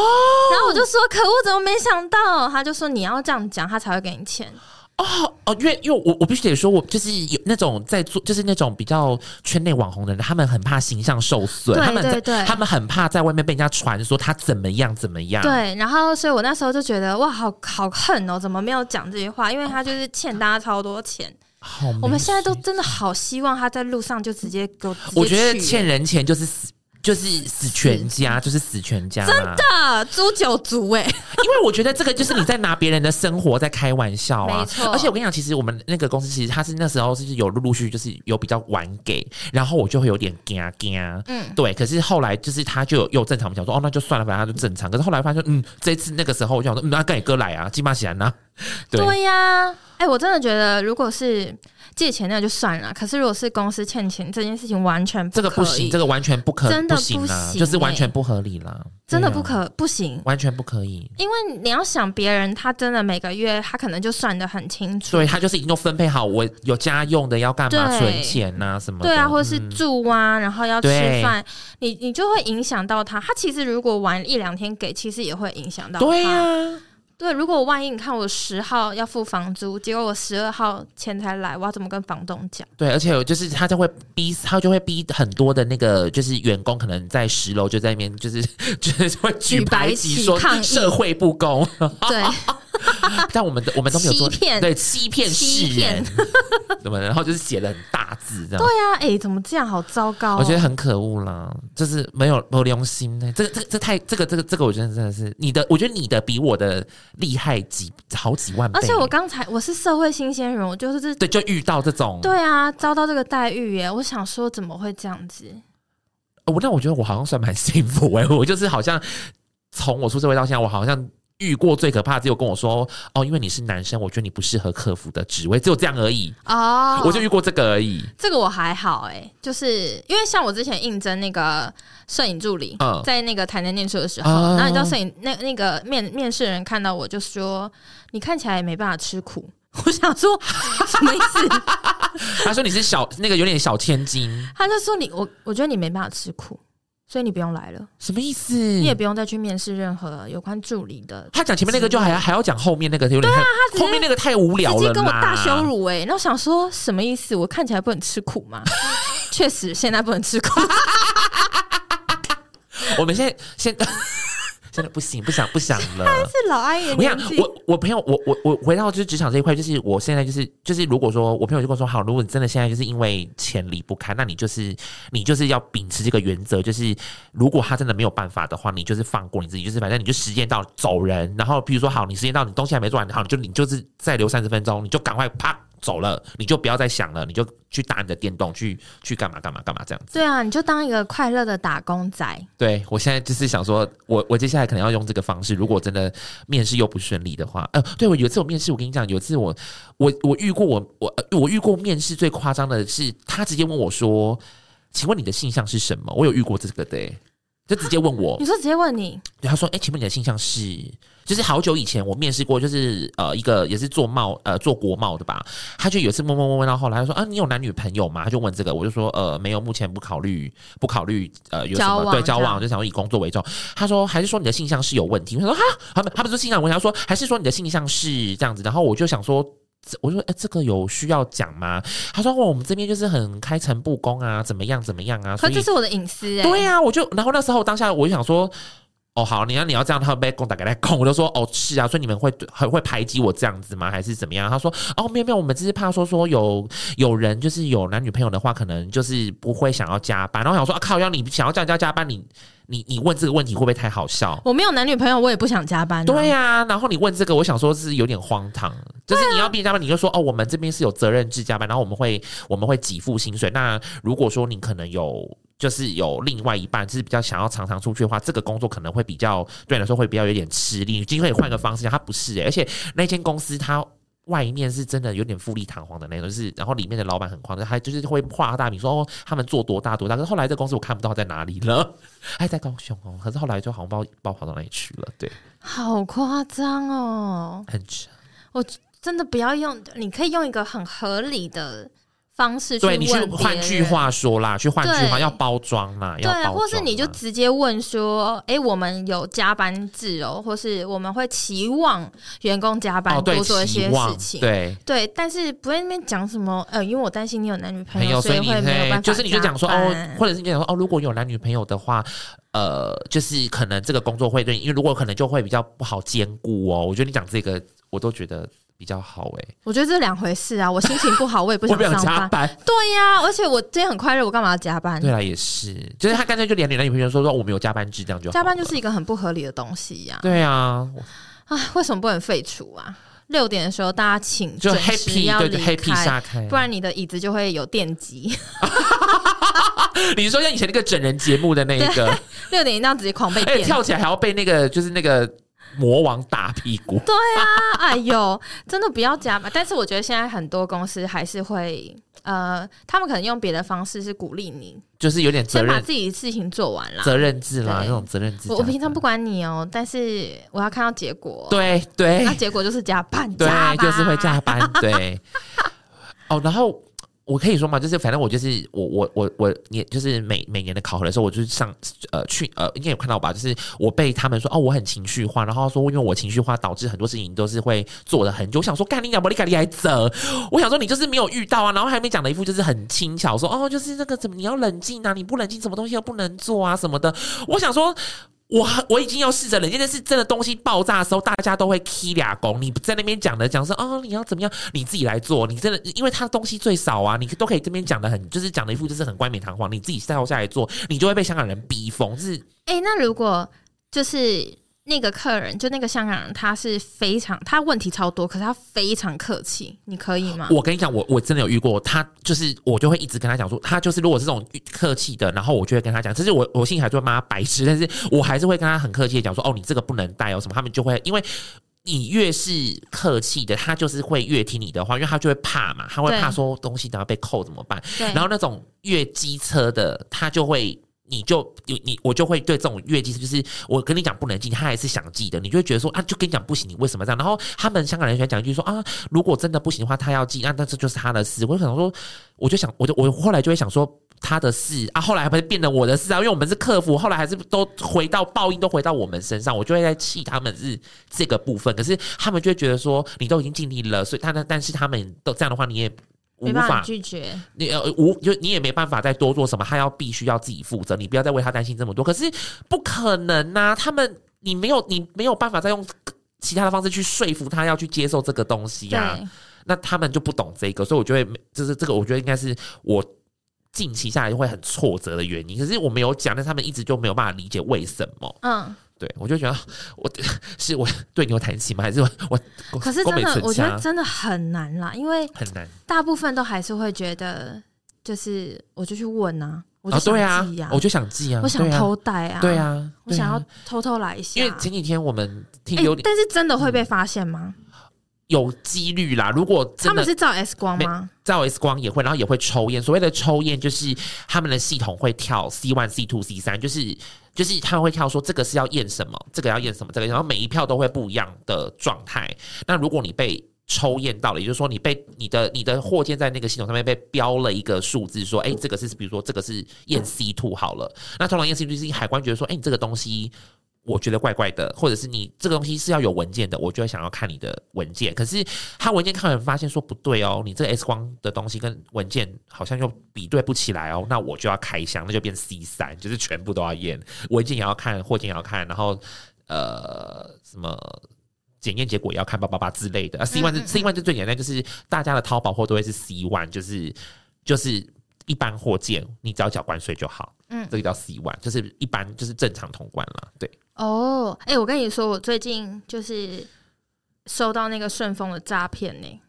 然后我就说可恶，怎么没想到？他就说你要这样讲，他才会给你钱哦哦，因为因为我我必须得说，我就是有那种在做，就是那种比较圈内网红的人，他们很怕形象受损，对他们对对，他们很怕在外面被人家传说他怎么样怎么样。对，然后所以我那时候就觉得哇，好好恨哦，怎么没有讲这些话？因为他就是欠大家超多钱。好，我们现在都真的好希望他在路上就直接给我。我觉得欠人钱就是死。就是死全家，就是死全家，真的诛九族哎！因为我觉得这个就是你在拿别人的生活在开玩笑啊，没错。而且我跟你讲，其实我们那个公司其实他是那时候是有陆陆续续就是有比较晚给，然后我就会有点惊惊，嗯，对。可是后来就是他就有又正常讲说，哦，那就算了，反正他就正常。可是后来发现，嗯，这次那个时候我就想说，嗯，那跟你哥来啊，金马喜安呐，对呀。哎、欸，我真的觉得，如果是借钱那就算了。可是如果是公司欠钱这件事情，完全不可以，这个不行，这个完全不可，真的不行啊，就是完全不合理啦，真的不可、啊、不行，完全不可以。因为你要想别人，他真的每个月他可能就算的很清楚，对他就是已经都分配好，我有家用的要干嘛存钱呐、啊、什么的，对啊，或者是住啊，嗯、然后要吃饭，你你就会影响到他。他其实如果玩一两天给，其实也会影响到他。对啊。对，如果我万一你看我十号要付房租，结果我十二号钱才来，我要怎么跟房东讲？对，而且就是他就会逼，他就会逼很多的那个就是员工，可能在十楼就在那边，就是 [LAUGHS] 就是会举白旗说社会不公。对。[LAUGHS] [LAUGHS] 但我们的我们都没有做欺骗，对欺骗世人，怎么？[LAUGHS] 然后就是写的很大字这样。对呀、啊，哎、欸，怎么这样？好糟糕、哦！我觉得很可恶啦，就是没有没有良心呢。这个这个这太这个这个这个，我觉得真的是你的，我觉得你的比我的厉害几好几万倍。而且我刚才我是社会新鲜人，我就是对，就遇到这种对啊，遭到这个待遇耶。我想说，怎么会这样子？我那我觉得我好像算蛮幸福哎，我就是好像从我出社会到现在，我好像。遇过最可怕的只有跟我说哦，因为你是男生，我觉得你不适合客服的职位，只有这样而已哦。我就遇过这个而已。这个我还好哎、欸，就是因为像我之前应征那个摄影助理，嗯、在那个台南念书的时候，嗯、然后你知道摄影那那个面面试人看到我就说，你看起来也没办法吃苦。[LAUGHS] 我想说什么意思？[LAUGHS] 他说你是小那个有点小千金，他就说你我我觉得你没办法吃苦。所以你不用来了，什么意思？你也不用再去面试任何有关助理的。他讲前面那个就还要还要讲后面那个，有点对啊，他后面那个太无聊了，直接跟我大羞辱哎、欸！那我想说什么意思？我看起来不能吃苦吗？[LAUGHS] 确实，现在不能吃苦。[LAUGHS] 我们现在现在。真的不行，不想不想了。[LAUGHS] 他是老阿姨。我想，我我朋友，我我我回到就是职场这一块，就是我现在就是就是，如果说我朋友就跟我说，好，如果你真的现在就是因为钱离不开，那你就是你就是要秉持这个原则，就是如果他真的没有办法的话，你就是放过你自己，就是反正你就时间到走人。然后比如说，好，你时间到，你东西还没做完，好，你就你就是再留三十分钟，你就赶快啪。走了，你就不要再想了，你就去打你的电动，去去干嘛干嘛干嘛这样子。对啊，你就当一个快乐的打工仔。对，我现在就是想说，我我接下来可能要用这个方式。如果真的面试又不顺利的话，呃，对，我有一次我面试，我跟你讲，有一次我我我遇过我我我遇过面试最夸张的是，他直接问我说：“请问你的性向是什么？”我有遇过这个的，就直接问我。你说直接问你？对，他说：“哎，请问你的性向是？”就是好久以前我面试过，就是呃一个也是做贸呃做国贸的吧，他就有一次问问问问到后来，他说啊，你有男女朋友吗？他就问这个，我就说呃没有，目前不考虑不考虑呃有什么对交往，就想要以工作为重。他说还是说你的性向是有问题？他说哈，他们他们说性向问题，他说还是说你的性向是这样子？然后我就想说，我说哎、欸、这个有需要讲吗？他说我们这边就是很开诚布公啊，怎么样怎么样啊？可这是我的隐私。对呀、啊，我就然后那时候当下我就想说。哦，好，你要你要这样，他被攻打给他攻，我就说哦，是啊，所以你们会很会排挤我这样子吗？还是怎么样？他说哦，没有没有，我们只是怕说说有有人就是有男女朋友的话，可能就是不会想要加班。然后我想说啊，靠，要你想要这样加加班，你你你问这个问题会不会太好笑？我没有男女朋友，我也不想加班、啊。对呀、啊，然后你问这个，我想说是有点荒唐，就是你要逼加班，你就说哦，我们这边是有责任制加班，然后我们会我们会给付薪水。那如果说你可能有。就是有另外一半，就是比较想要常常出去的话，这个工作可能会比较对你来说会比较有点吃力。今天可以换个方式，他不是诶、欸，而且那间公司它外面是真的有点富丽堂皇的那种，就是然后里面的老板很狂，他就是会画大饼说哦，他们做多大多大。可是后来这公司我看不到在哪里了，还 [LAUGHS] 在高雄哦。可是后来就好像不知道跑到哪里去了，对，好夸张哦，很扯。我真的不要用，你可以用一个很合理的。方式去对你去换句话说啦，去换句话要包装嘛，对，或是你就直接问说，哎、欸，我们有加班制哦，或是我们会期望员工加班多做一些事情，哦、对对，但是不会那边讲什么，呃，因为我担心你有男女朋友，所以会没有办法，就是你就讲说哦，或者是你讲说哦，如果有男女朋友的话，呃，就是可能这个工作会对，因为如果可能就会比较不好兼顾哦。我觉得你讲这个，我都觉得。比较好哎、欸，我觉得这两回事啊！我心情不好，我也不 [LAUGHS] 想上班。加班对呀、啊，而且我今天很快乐，我干嘛要加班？对啊，也是，就是他干脆就连你男女朋友说说我们有加班制，这样就好。加班就是一个很不合理的东西呀、啊。对啊，啊，为什么不能废除啊？六点的时候大家请就 happy 要离开，开下开，不然你的椅子就会有电击。[LAUGHS] 你说像以前那个整人节目的那一个，[LAUGHS] 六点一定要直接狂被电，跳起来还要被那个就是那个。魔王打屁股，对啊，哎呦，真的不要加嘛！但是我觉得现在很多公司还是会，呃，他们可能用别的方式是鼓励你，就是有点责任，先把自己的事情做完了，责任制啦，那种责任制。我我平常不管你哦，但是我要看到结果，对对，那结果就是加班，对，就是会加班，对。[LAUGHS] 哦，然后。我可以说嘛，就是反正我就是我我我我年就是每每年的考核的时候，我就是上呃去呃应该有看到吧，就是我被他们说哦我很情绪化，然后说因为我情绪化导致很多事情都是会做的很久。我想说干你讲不你干你还走，我想说你就是没有遇到啊，[LAUGHS] 然后还没讲的一副就是很轻巧说哦就是那个怎么你要冷静啊，你不冷静什么东西都不能做啊什么的。我想说。我我已经要试着冷静，但是真的东西爆炸的时候，大家都会踢俩功。你在那边讲的讲说哦，你要怎么样，你自己来做。你真的，因为他东西最少啊，你都可以这边讲的很，就是讲的一副就是很冠冕堂皇。你自己赛后下来做，你就会被香港人逼疯。是，哎、那如果就是。那个客人就那个香港人，他是非常他问题超多，可是他非常客气，你可以吗？我跟你讲，我我真的有遇过，他就是我就会一直跟他讲说，他就是如果是这种客气的，然后我就会跟他讲，就是我我心里还是会骂他白痴，但是我还是会跟他很客气的讲说，哦，你这个不能带哦什么，他们就会因为你越是客气的，他就是会越听你的话，因为他就会怕嘛，他会怕说东西等下被扣怎么办？然后那种越机车的，他就会。你就你你我就会对这种越记，就是我跟你讲不能进，他还是想记的，你就会觉得说啊，就跟你讲不行，你为什么这样？然后他们香港人喜欢讲一句说啊，如果真的不行的话，他要记，那那这就是他的事。我就想说，我就想，我就我后来就会想说他的事啊，后来还不是变成我的事啊？因为我们是客服，后来还是都回到报应，都回到我们身上，我就会在气他们是这个部分。可是他们就会觉得说，你都已经尽力了，所以他呢，但是他们都这样的话，你也。无法拒绝你呃无就你也没办法再多做什么，他要必须要自己负责，你不要再为他担心这么多。可是不可能呐、啊，他们你没有你没有办法再用其他的方式去说服他要去接受这个东西呀、啊。那他们就不懂这个，所以我觉得就是这个，我觉得应该是我近期下来会很挫折的原因。可是我没有讲，但他们一直就没有办法理解为什么。嗯。对，我就觉得我 [LAUGHS] 是我对牛弹琴吗？还是我？我 [LAUGHS] 可是真的，我觉得真的很难啦，因为很难。大部分都还是会觉得，就是我就去问啊，我就想记啊，我就想记啊，我想偷带啊，对啊，我想要偷偷来一下。因为前几天我们听有点，但是真的会被发现吗？有几率啦。如果他们是照 X 光吗？照 X 光也会，然后也会抽验。所谓的抽验，就是他们的系统会跳 C one、C two、C 三，就是。就是他会跳说这个是要验什么，这个要验什么，这个然后每一票都会不一样的状态。那如果你被抽验到了，也就是说你被你的你的货件在那个系统上面被标了一个数字，说哎，这个是比如说这个是验 C two 好了。那通常验 C two 是海关觉得说，哎，你这个东西。我觉得怪怪的，或者是你这个东西是要有文件的，我就会想要看你的文件。可是他文件看完发现说不对哦，你这个 X 光的东西跟文件好像又比对不起来哦，那我就要开箱，那就变 C 三，就是全部都要验，文件也要看，货件也要看，然后呃什么检验结果也要看，八八八之类的。啊，[LAUGHS] C one 是 C one 是最简单，就是大家的淘宝货都会是 C one，就是就是一般货件，你只要缴关税就好。嗯，这个叫 C one，就是一般就是正常通关了，对。哦，哎，我跟你说，我最近就是收到那个顺丰的诈骗呢。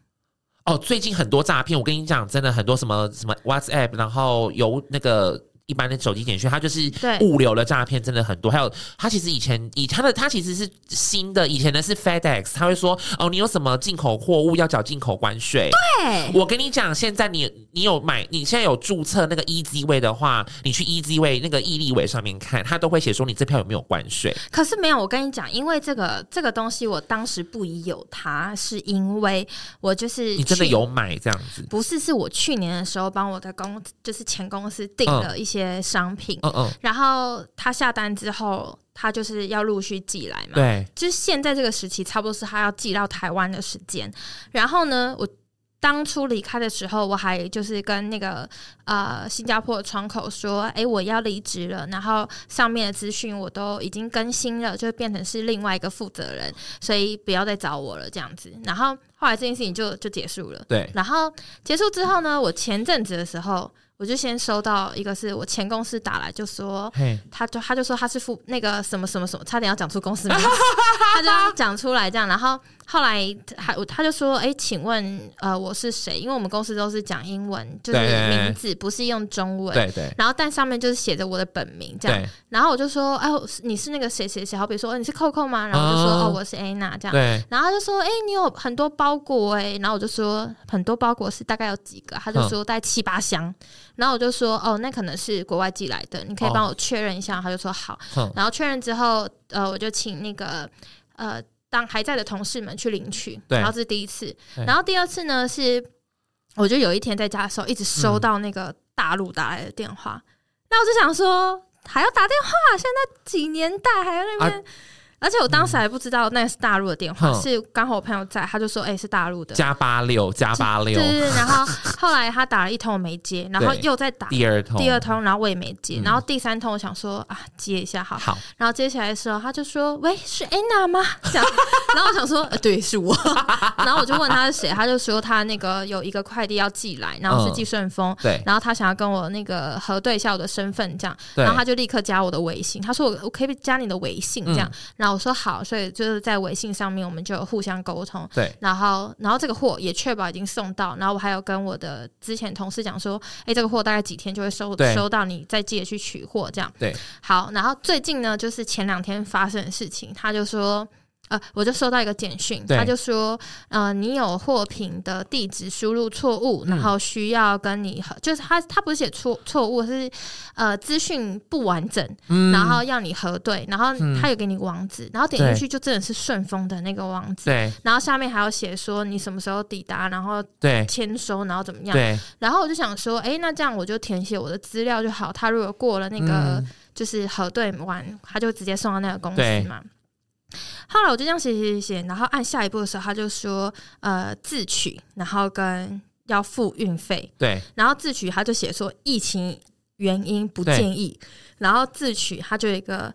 哦，最近很多诈骗，我跟你讲，真的很多什么什么 WhatsApp，然后有那个一般的手机简讯，它就是物流的诈骗真的很多。还有，它其实以前以它的它其实是新的，以前的是 FedEx，他会说哦，你有什么进口货物要缴进口关税。对，我跟你讲，现在你你有买，你现在有注册那个 EasyWay 的话，你去 EasyWay 那个易利伟上面看，他都会写说你这票有没有关税。可是没有，我跟你讲，因为这个这个东西，我当时不疑有他，是因为我就是你真的有买这样子？不是，是我去年的时候帮我的公就是前公司订了一些。些商品，嗯嗯，然后他下单之后，他就是要陆续寄来嘛。对，就是现在这个时期，差不多是他要寄到台湾的时间。然后呢，我当初离开的时候，我还就是跟那个呃新加坡的窗口说：“哎，我要离职了。”然后上面的资讯我都已经更新了，就变成是另外一个负责人，所以不要再找我了这样子。然后后来这件事情就就结束了。对，然后结束之后呢，我前阵子的时候。我就先收到一个是我前公司打来，就说，他就他就说他是副那个什么什么什么，差点要讲出公司名字，他就讲出来这样，然后后来还他就说，哎、欸，请问呃我是谁？因为我们公司都是讲英文，就是名字不是用中文，对对。然后但上面就是写着我的本名这样，然后我就说，哎，你是那个谁谁谁？好比说，你是 Coco 吗？然后我就说，哦，我是 Anna 这样，对。然后他就说，哎，你有很多包裹哎，然后我就说很多包裹是大概有几个？他就说大概七八箱。然后我就说，哦，那可能是国外寄来的，你可以帮我确认一下。哦、他就说好。然后确认之后，呃，我就请那个呃当还在的同事们去领取。然后这是第一次。然后第二次呢是，我就有一天在家的时候，一直收到那个大陆打来的电话。嗯、那我就想说，还要打电话？现在几年代还要那边？啊而且我当时还不知道那是大陆的电话，嗯、是刚好我朋友在，他就说：“哎、欸，是大陆的。”加八六加八六，对对对。然后后来他打了一通我没接，[LAUGHS] 然后又再打第二通，第二通，然后我也没接，嗯、然后第三通我想说啊接一下好，好。然后接起来的时候，他就说：“喂，是 Anna 吗？” [LAUGHS] 这样。然后我想说：“ [LAUGHS] 呃，对，是我。”然后我就问他是谁，他就说他那个有一个快递要寄来，然后是寄顺丰，嗯、对。然后他想要跟我那个核对一下我的身份，这样。对然后他就立刻加我的微信，他说我：“我我可以加你的微信，这样。嗯”然后我说：“好。”所以。就是在微信上面，我们就互相沟通。对，然后，然后这个货也确保已经送到。然后我还有跟我的之前同事讲说，哎，这个货大概几天就会收收到，你再记得去取货。这样对。好，然后最近呢，就是前两天发生的事情，他就说。呃，我就收到一个简讯，他就说，呃，你有货品的地址输入错误，嗯、然后需要跟你核，就是他他不是写错错误，是呃资讯不完整，嗯、然后要你核对，然后他有给你网址，嗯、然后点进去就真的是顺丰的那个网址，对，然后下面还要写说你什么时候抵达，然后对。签收，然后怎么样，对，然后我就想说，哎，那这样我就填写我的资料就好，他如果过了那个就是核对完，嗯、他就直接送到那个公司嘛。后来我就这样写写写，然后按下一步的时候，他就说呃自取，然后跟要付运费，对，然后自取他就写说疫情原因不建议，然后自取他就有一个。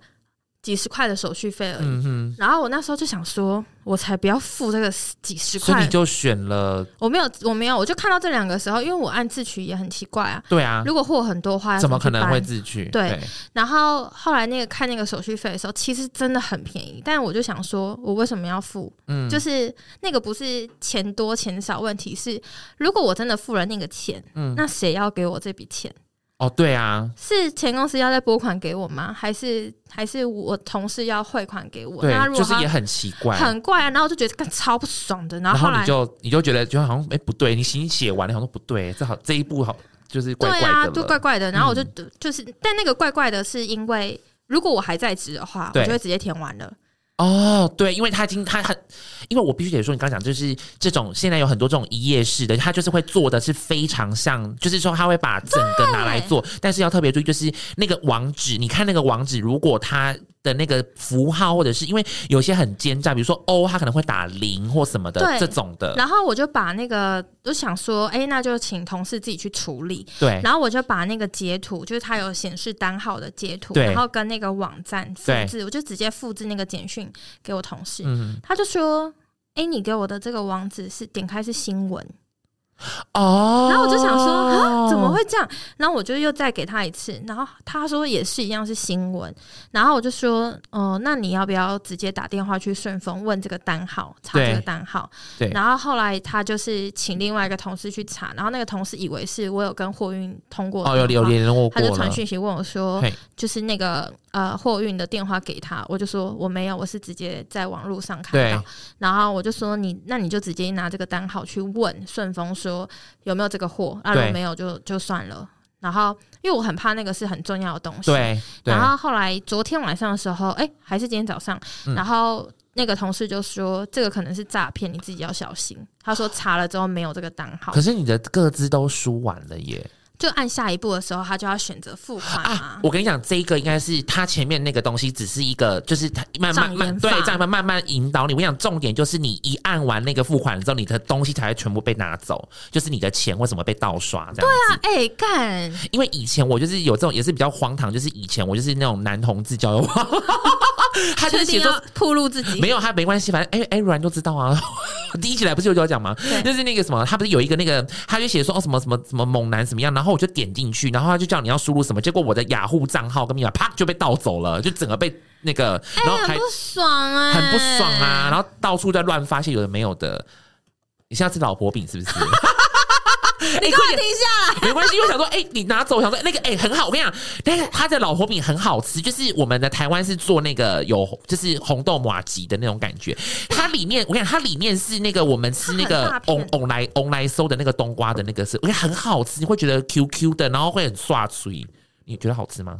几十块的手续费而已，嗯、然后我那时候就想说，我才不要付这个几十块，所以你就选了。我没有，我没有，我就看到这两个时候，因为我按自取也很奇怪啊。对啊，如果货很多的话，怎么可能会自取？对。对然后后来那个看那个手续费的时候，其实真的很便宜，但我就想说，我为什么要付？嗯，就是那个不是钱多钱少问题，是如果我真的付了那个钱，嗯，那谁要给我这笔钱？哦，对啊，是前公司要再拨款给我吗？还是还是我同事要汇款给我？对，那如果就是也很奇怪，很怪啊。然后我就觉得超不爽的。然后，你就你就觉得就好像哎、欸、不对，你心写完了好像不对，这好这一步好就是怪怪的，对啊，就怪怪的。然后我就、嗯、就是，但那个怪怪的是因为如果我还在职的话，我就会直接填完了。哦，对，因为他已经他很，因为我必须得说，你刚刚讲就是这种现在有很多这种一页式的，他就是会做的是非常像，就是说他会把整个拿来做，但是要特别注意，就是那个网址，你看那个网址，如果他。的那个符号，或者是因为有些很奸诈，比如说 O，他可能会打零或什么的这种的。然后我就把那个，就想说，哎，那就请同事自己去处理。对。然后我就把那个截图，就是它有显示单号的截图，然后跟那个网站复制，我就直接复制那个简讯给我同事。嗯。他就说，哎，你给我的这个网址是点开是新闻。哦，然后我就想说啊，怎么会这样？然后我就又再给他一次，然后他说也是一样是新闻，然后我就说哦、呃，那你要不要直接打电话去顺丰问这个单号，查这个单号？对。然后后来他就是请另外一个同事去查，然后那个同事以为是我有跟货运通过哦，有有联络过，他就传讯息问我说，就是那个呃货运的电话给他，我就说我没有，我是直接在网络上看到，然后我就说你那你就直接拿这个单号去问顺丰说。说有没有这个货？啊，如果没有就就算了。然后因为我很怕那个是很重要的东西。对。对，然后后来昨天晚上的时候，哎，还是今天早上，嗯、然后那个同事就说这个可能是诈骗，你自己要小心。他说查了之后没有这个单号。可是你的个资都输完了耶。就按下一步的时候，他就要选择付款啊！我跟你讲，这个应该是他前面那个东西，只是一个，就是他慢慢慢对，这样慢慢慢引导你。我想，重点就是你一按完那个付款之后，你的东西才会全部被拿走，就是你的钱为什么被盗刷？这样。对啊，哎、欸，干！因为以前我就是有这种，也是比较荒唐，就是以前我就是那种男同志交友网。[LAUGHS] 他就是写说暴露自己，没有他没关系，反正哎哎，软、欸欸、都知道啊。[LAUGHS] 第一集来不是有就要讲吗？就是那个什么，他不是有一个那个，他就写说哦什么什么什么猛男什么样，然后我就点进去，然后他就叫你要输入什么，结果我的雅虎账号跟密码啪就被盗走了，就整个被那个，然后还、欸、不爽啊，很不爽啊，然后到处在乱发现有的没有的。你现在吃老婆饼是不是？你给我停下来，没关系，我想说，哎、欸，你拿走，我想说那个，哎、欸，很好，我跟你讲，但是他的老婆饼很好吃，就是我们的台湾是做那个有就是红豆麻吉的那种感觉，它里面我跟你讲，它里面是那个我们吃那个翁翁来翁来收的那个冬瓜的那个是，我跟你讲很好吃，你会觉得 Q Q 的，然后会很刷嘴，你觉得好吃吗？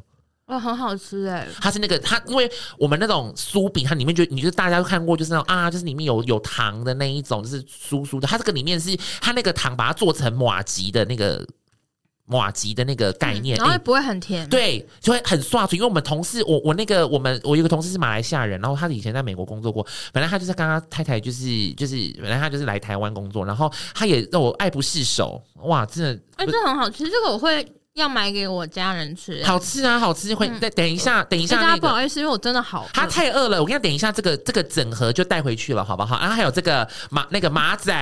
哦，很好吃哎！它是那个它，因为我们那种酥饼，它里面就你就大家都看过，就是那种啊，就是里面有有糖的那一种，就是酥酥的。它这个里面是它那个糖，把它做成马吉的那个马吉的那个概念，嗯、然后不会很甜，对，就会很刷嘴。因为我们同事，我我那个我们我有个同事是马来西亚人，然后他以前在美国工作过，本来他就是跟他太太就是就是本来他就是来台湾工作，然后他也让我爱不释手，哇，真的，哎、欸，这很好吃，这个我会。要买给我家人吃，好吃啊，好吃！会等等一下，等一下，那个不好意思，因为我真的好，他太饿了。我跟你讲，等一下，这个这个整盒就带回去了，好不好？然后还有这个马那个马仔，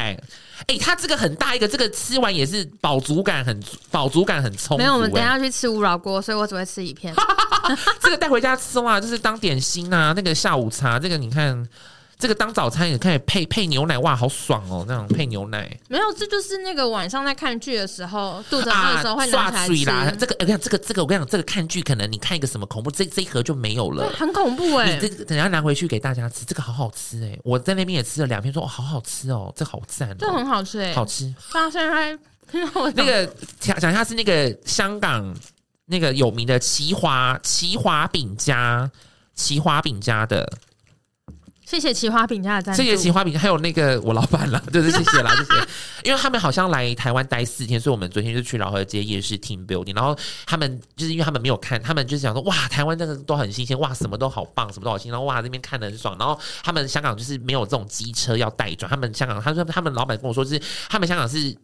哎，他这个很大一个，这个吃完也是饱足感很饱足感很充足。没有，我们等一下去吃无老锅，所以我只会吃一片。[LAUGHS] 这个带回家吃的话，就是当点心啊，那个下午茶，这个你看。这个当早餐也可以配配牛奶，哇，好爽哦！那种配牛奶，没有，这就是那个晚上在看剧的时候，肚子饿的时候会拿来吃。啊、这个，我跟你讲，这个这个，我跟你讲，这个看剧可能你看一个什么恐怖，这这一盒就没有了，很恐怖哎、欸！你这等下拿回去给大家吃，这个好好吃哎、欸！我在那边也吃了两片，说哦，好好吃哦，这个、好赞、哦，这很好吃哎、欸，好吃。发现还那个讲讲一下是那个香港那个有名的奇华奇华饼家，奇华饼家的。谢谢奇华饼家的赞助。谢谢奇华饼，还有那个我老板了，[LAUGHS] 就是谢谢啦，谢谢。因为他们好像来台湾待四天，所以我们昨天就去饶河街夜市听 building。然后他们就是因为他们没有看，他们就是想说哇，台湾这个都很新鲜，哇，什么都好棒，什么都好新。然后哇，这边看的很爽。然后他们香港就是没有这种机车要带转，他们香港他说他们老板跟我说，是他们香港是。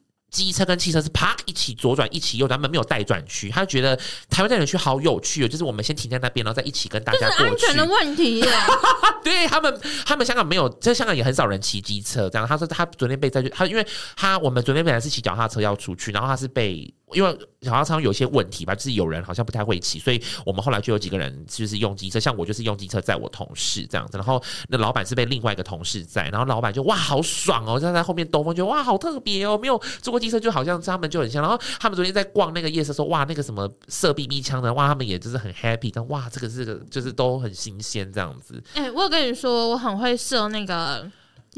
机车跟汽车是啪一起左转，一起右转，他们没有待转区。他就觉得台湾待转区好有趣哦，就是我们先停在那边，然后再一起跟大家过去。安全的问题耶，[LAUGHS] 对他们，他们香港没有，在香港也很少人骑机车。这样，他说他昨天被载去，他因为他我们昨天本来是骑脚踏车要出去，然后他是被。因为脚踏车有些问题吧，就是有人好像不太会骑，所以我们后来就有几个人就是用机车，像我就是用机车载我同事这样子，然后那老板是被另外一个同事载，然后老板就哇好爽哦，就在后面兜风，觉得哇好特别哦，没有坐过机车就好像他们就很像，然后他们昨天在逛那个夜市说哇那个什么射 BB 枪的哇，他们也就是很 happy，但哇这个这个就是都很新鲜这样子。哎、我有跟你说我很会射那个。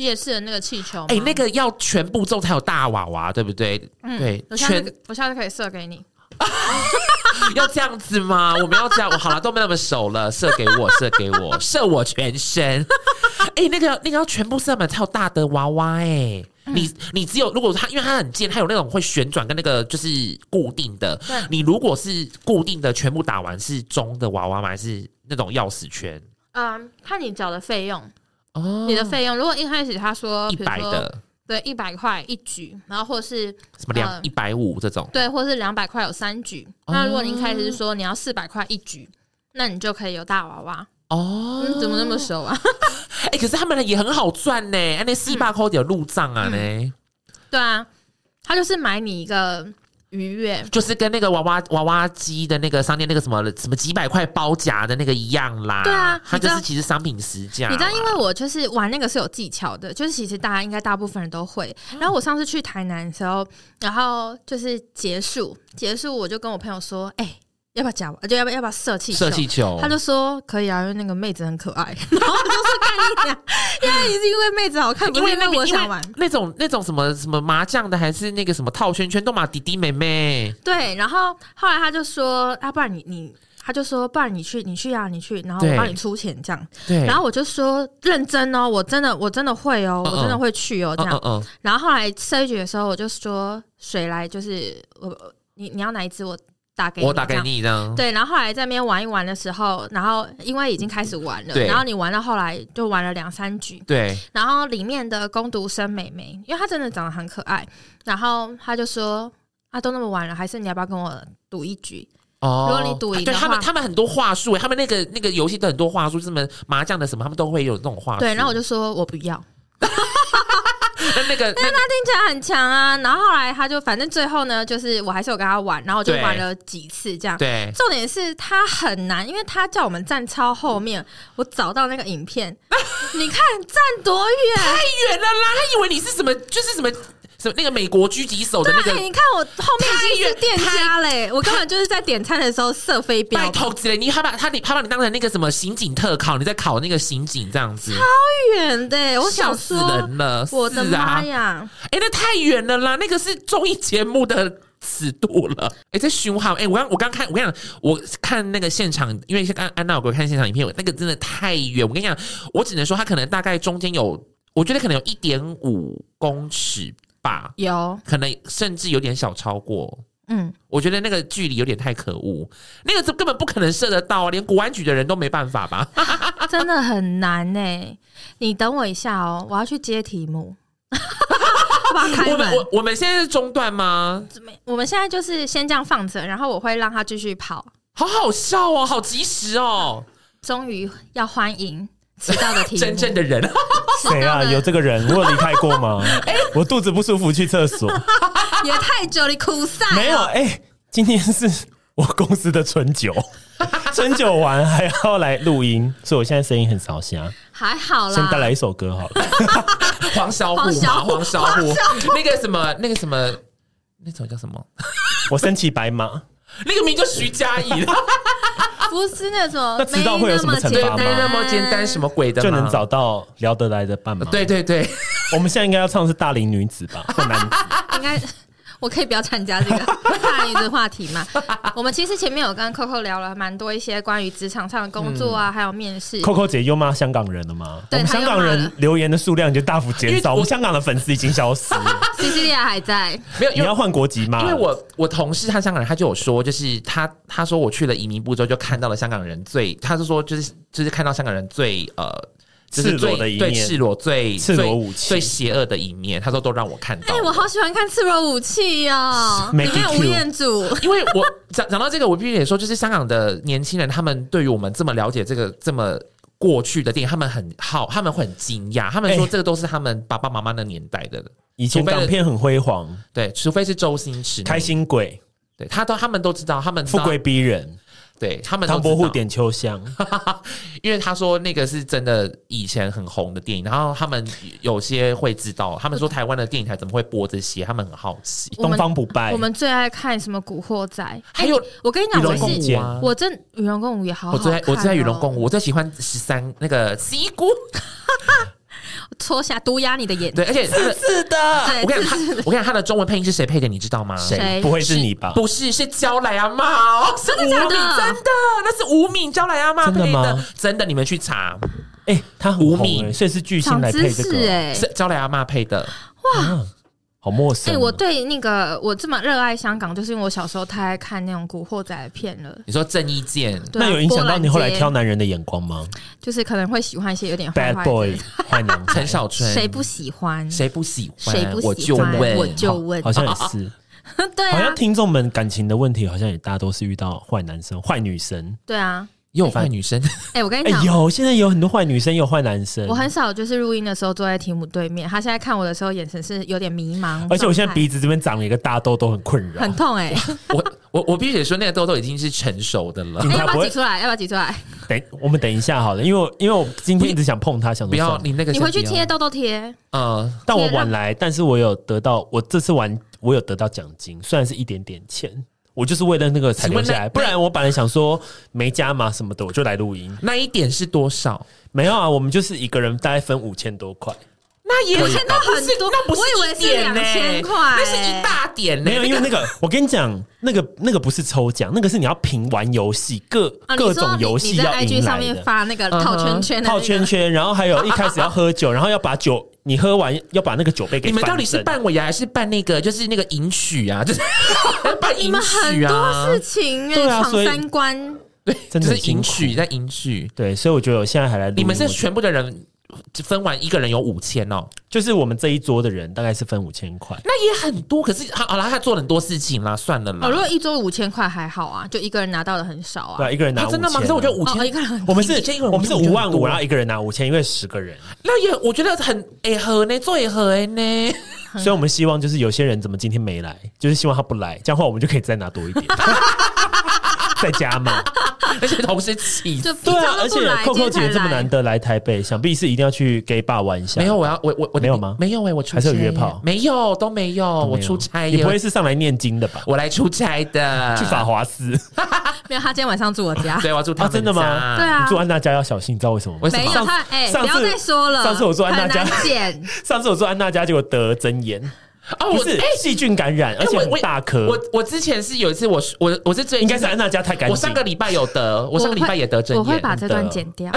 夜市的那个气球，哎、欸，那个要全部中才有大娃娃，对不对？嗯、对，我下次我下次可以射给你。[LAUGHS] 要这样子吗？我们要这样，我好了，都没那么熟了，射给我，射给我，射我全身。[LAUGHS] 哎、欸，那个那个要全部射满才有大的娃娃、欸，哎、嗯，你你只有如果它，因为它很尖，它有那种会旋转跟那个就是固定的。对你如果是固定的，全部打完是中的娃娃吗？还是那种钥匙圈？嗯，看你缴的费用。哦，你的费用如果一开始他说一百的，对，一百块一局，然后或是什么两一百五这种，对，或是两百块有三局。哦、那如果你一开始是说你要四百块一局，那你就可以有大娃娃哦、嗯。怎么那么熟啊？[LAUGHS] 哎、欸，可是他们也很好赚呢，那四百块有入账啊呢、嗯。对啊，他就是买你一个。愉悦就是跟那个娃娃娃娃机的那个商店那个什么什么几百块包夹的那个一样啦。对啊，它就是其实商品实价。你知道，因为我就是玩那个是有技巧的，就是其实大家应该大部分人都会。然后我上次去台南的时候，然后就是结束结束，我就跟我朋友说：“哎、欸。”要不要讲？就要不要要不要射气球？射气球，他就说可以啊，因为那个妹子很可爱。[LAUGHS] 然后我就说干你娘，[LAUGHS] 因为你是因为妹子好看，不是因为我想玩那种那种什么什么麻将的，还是那个什么套圈圈，都嘛弟弟妹妹。对，然后后来他就说啊，不然你你，他就说不然你去你去啊，你去，然后我帮你出钱这样。对，然后我就说认真哦，我真的我真的会哦，我真的会去哦，这样。嗯。然后后来设一局的时候，我就说谁来就是我，你你要哪一只我。打给，我打给你这样。对，然后后来在那边玩一玩的时候，然后因为已经开始玩了，然后你玩到后来就玩了两三局，对。然后里面的攻读生美眉，因为她真的长得很可爱，然后她就说：“啊，都那么晚了，还是你要不要跟我赌一局？哦，如果你赌赢的话，他们他们很多话术，他们那个那个游戏都很多话术，什么麻将的什么，他们都会有这种话术。对，然后我就说我不要。[LAUGHS] 那那个，[LAUGHS] 但他听起来很强啊。然后后来他就，反正最后呢，就是我还是有跟他玩，然后我就玩了几次这样。对，重点是他很难，因为他叫我们站超后面。[LAUGHS] 我找到那个影片，你看站多远，太远了啦！他以为你是什么，就是什么。什么那个美国狙击手的那个？你看我后面已经是店家嘞，我根本就是在点餐的时候射飞镖。拜托之类，你他把他你他把你当成那个什么刑警特考，你在考那个刑警这样子，超远的，我想死人了，我的妈呀！哎、欸，那太远了啦，那个是综艺节目的尺度了。哎、欸，这凶悍！哎，我刚我刚看，我跟你讲，我看那个现场，因为刚安娜有给我看现场影片，那个真的太远。我跟你讲，我只能说他可能大概中间有，我觉得可能有一点五公尺。吧，有可能甚至有点小超过，嗯，我觉得那个距离有点太可恶，那个根本不可能射得到啊，连国安局的人都没办法吧？[LAUGHS] 真的很难呢、欸。你等我一下哦，我要去接题目。[LAUGHS] 我们我我们现在是中断吗？我们现在就是先这样放着，然后我会让他继续跑。好好笑哦，好及时哦，终于要欢迎。迟到的题目，真正的人谁啊？有这个人？我有离开过吗？欸、[LAUGHS] 我肚子不舒服，去厕所。也太久了，苦赛、喔。没有哎、欸，今天是我公司的春酒，[LAUGHS] 春酒完还要来录音，所以我现在声音很沙哑。还好啦，先带来一首歌好了。[LAUGHS] 黄小虎吗？黄小虎，那个什么，那个什么，那首叫什么？我身骑白马。那个名叫徐佳莹。不是那种，[LAUGHS] 那知道会有什么惩罚吗？没那么简单，什么鬼的就能找到聊得来的伴吗？对对对，我们现在应该要唱的是大龄女子吧，或男子？[LAUGHS] 应该。我可以不要参加这个 [LAUGHS] 大女子话题吗？我们其实前面有跟 Coco 聊了蛮多一些关于职场上的工作啊，嗯、还有面试。Coco 姐又骂香港人了吗？对，我们香港人留言的数量就大幅减少，我，我们 [LAUGHS] 香港的粉丝已经消失了。西西利亚还在，没有？你要换国籍吗？因为我我同事他香港人，他就有说，就是他他说我去了移民部之后，就看到了香港人最，他是说就是就是看到香港人最呃。赤裸的一面，对，赤裸最赤裸武器最邪恶的一面，他说都让我看到。哎、欸，我好喜欢看赤裸武器哦，[LAUGHS] 里面有吴彦祖。因为我讲讲到这个，我必须得说，就是香港的年轻人，他们对于我们这么了解这个这么过去的电影，他们很好，他们会很惊讶，他们说这个都是他们爸爸妈妈那年代的，以前港片很辉煌，对，除非是周星驰、开心鬼，对他都他们都知道，他们富贵逼人。对他们，唐伯虎点秋香，[LAUGHS] 因为他说那个是真的以前很红的电影，然后他们有些会知道，他们说台湾的电影台怎么会播这些，他们很好奇。东方不败，我们最爱看什么古惑仔，还有、欸、我跟你讲，与龙共舞啊，我真与龙共舞也好好看、哦，我最爱我最爱与龙共舞，我最喜欢十三那个西姑。戳瞎毒哑你的眼睛，对，而且 [LAUGHS] 是是的。我跟你讲，他我跟你讲，他的中文配音是谁配的？你知道吗？谁？不会是你吧？不是，是娇来阿妈，[LAUGHS] 真的假的？真的，那是吴敏娇来阿妈配的，真的，你们去查。哎，他吴敏，所以是巨星来配这个，哎，是娇来阿妈配的，哇。好陌生。哎、欸，我对那个我这么热爱香港，就是因为我小时候太爱看那种古惑仔的片了。你说郑伊健，那有影响到你后来挑男人的眼光吗？就是可能会喜欢一些有点 bad boy 坏男陈小春，谁不喜欢？谁不喜欢？谁不喜欢？我就问，我就问，好，像 [LAUGHS] 也是。[LAUGHS] 对、啊，好像听众们感情的问题，好像也大家都是遇到坏男生、坏女生。对啊。也有坏女生。[LAUGHS] 哎、欸，我跟你讲、欸，有现在有很多坏女生，也有坏男生。我很少就是录音的时候坐在题目对面，他现在看我的时候眼神是有点迷茫，而且我现在鼻子这边长了一个大痘痘，很困扰，很痛哎、欸。我我我必须得说，那个痘痘已经是成熟的了。欸、要不要挤出来？要不要挤出来？等我们等一下好了，因为因为我今天一直想碰它，想说不要你那个，你回去贴痘痘贴。嗯，但我晚来，但是我有得到，我这次玩我有得到奖金，虽然是一点点钱。我就是为了那个才留下来，不然我本来想说没加码什么的，我就来录音。那一点是多少？没有啊，我们就是一个人大概分五千多块。那也五千多很多，那不是我以为是两千块，那是一大点。没有，因为那个我跟你讲，那个那个不是抽奖，那个是你要凭玩游戏，各各种游戏要赢来的。你在 IG 上面发那个套圈圈，套圈圈，然后还有一开始要喝酒，[LAUGHS] 然后要把酒。你喝完要把那个酒杯给你们到底是办尾牙还是办那个？就是那个迎娶啊，[LAUGHS] 就是办迎娶啊。你们很多事情哎，闯三关，对，真的是迎娶在迎娶。对，所以我觉得我现在还来。你们是全部的人分完一个人有五千哦，就是我们这一桌的人大概是分五千块，那也很多。可是好，好了，他做了很多事情啦，算了啦。哦，如果一桌五千块还好啊，就一个人拿到的很少啊。对，一个人拿真的吗？可是我觉得五千一个人，我们是我们是五万五，然后一个人拿五千，因为十个人。那也我觉得很哎合呢，做也合呢。所以我们希望就是有些人怎么今天没来，就是希望他不来，这样的话我们就可以再拿多一点。[LAUGHS] [LAUGHS] 再加嘛，而且同时起对啊，而且扣扣姐这么难得来台北，想必是一定要去 gay bar 玩一下。没有，我要我我我没有吗？没有哎，我还是有约炮？没有，都没有，我出差。你不会是上来念经的吧？我来出差的，去法华寺。[LAUGHS] 没有，他今天晚上住我家。[LAUGHS] 对，我要住他真的吗？对啊，住安娜家要小心，你知道为什么吗？没有他哎，不要再说了。上次我住安娜家，上次我住安娜家结果得真言。哦，不是细菌感染，而且很大颗。我我之前是有一次，我我我是最应该是安娜家太干净。我上个礼拜有得，我上个礼拜也得针眼。我会把这段剪掉。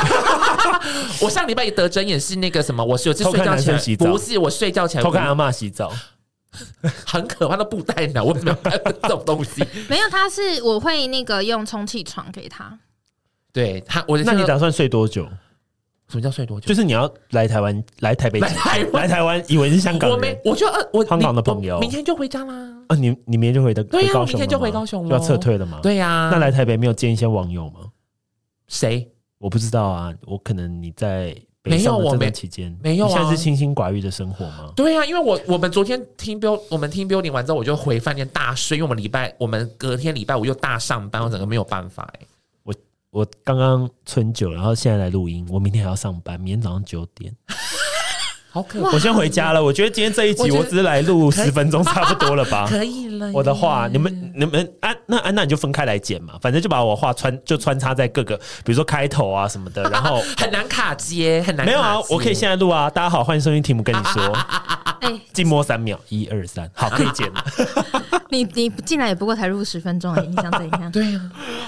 [LAUGHS] 我上礼拜也得针眼是那个什么？我是有次睡觉前洗澡，不是我睡觉前偷看阿嬷洗澡，[LAUGHS] 很可怕的布袋呢。我怎么有这种东西？[LAUGHS] 没有，他是我会那个用充气床给他。对他，我那你打算睡多久？什么叫睡多久？就是你要来台湾，来台北，来台湾，来台湾，以为是香港人。我没，我就呃，我香港的朋友，明天就回家啦。啊，你你明天就回的？对呀，明天就回高雄要撤退了吗？对呀。那来台北没有见一些网友吗？谁？我不知道啊。我可能你在北上的这段期间没有啊？现在是清心寡欲的生活吗？对呀，因为我我们昨天 team building，我们 team building 完之后，我就回饭店大睡，因为我们礼拜我们隔天礼拜五又大上班，我整个没有办法哎。我刚刚春酒，然后现在来录音。我明天还要上班，明天早上九点。好可怕！我先回家了。我觉得今天这一集我只是来录十分钟，[LAUGHS] 差不多了吧？可以了。我的话，你们你们安那安娜你就分开来剪嘛，反正就把我话穿就穿插在各个，比如说开头啊什么的，然后 [LAUGHS] 很难卡接，很难。没有啊，我可以现在录啊。大家好，欢迎收听题目跟你说。[LAUGHS] 哎，静默三秒，一二三，好，可以剪了。你你进来也不过才录十分钟而已，你想怎样？对呀，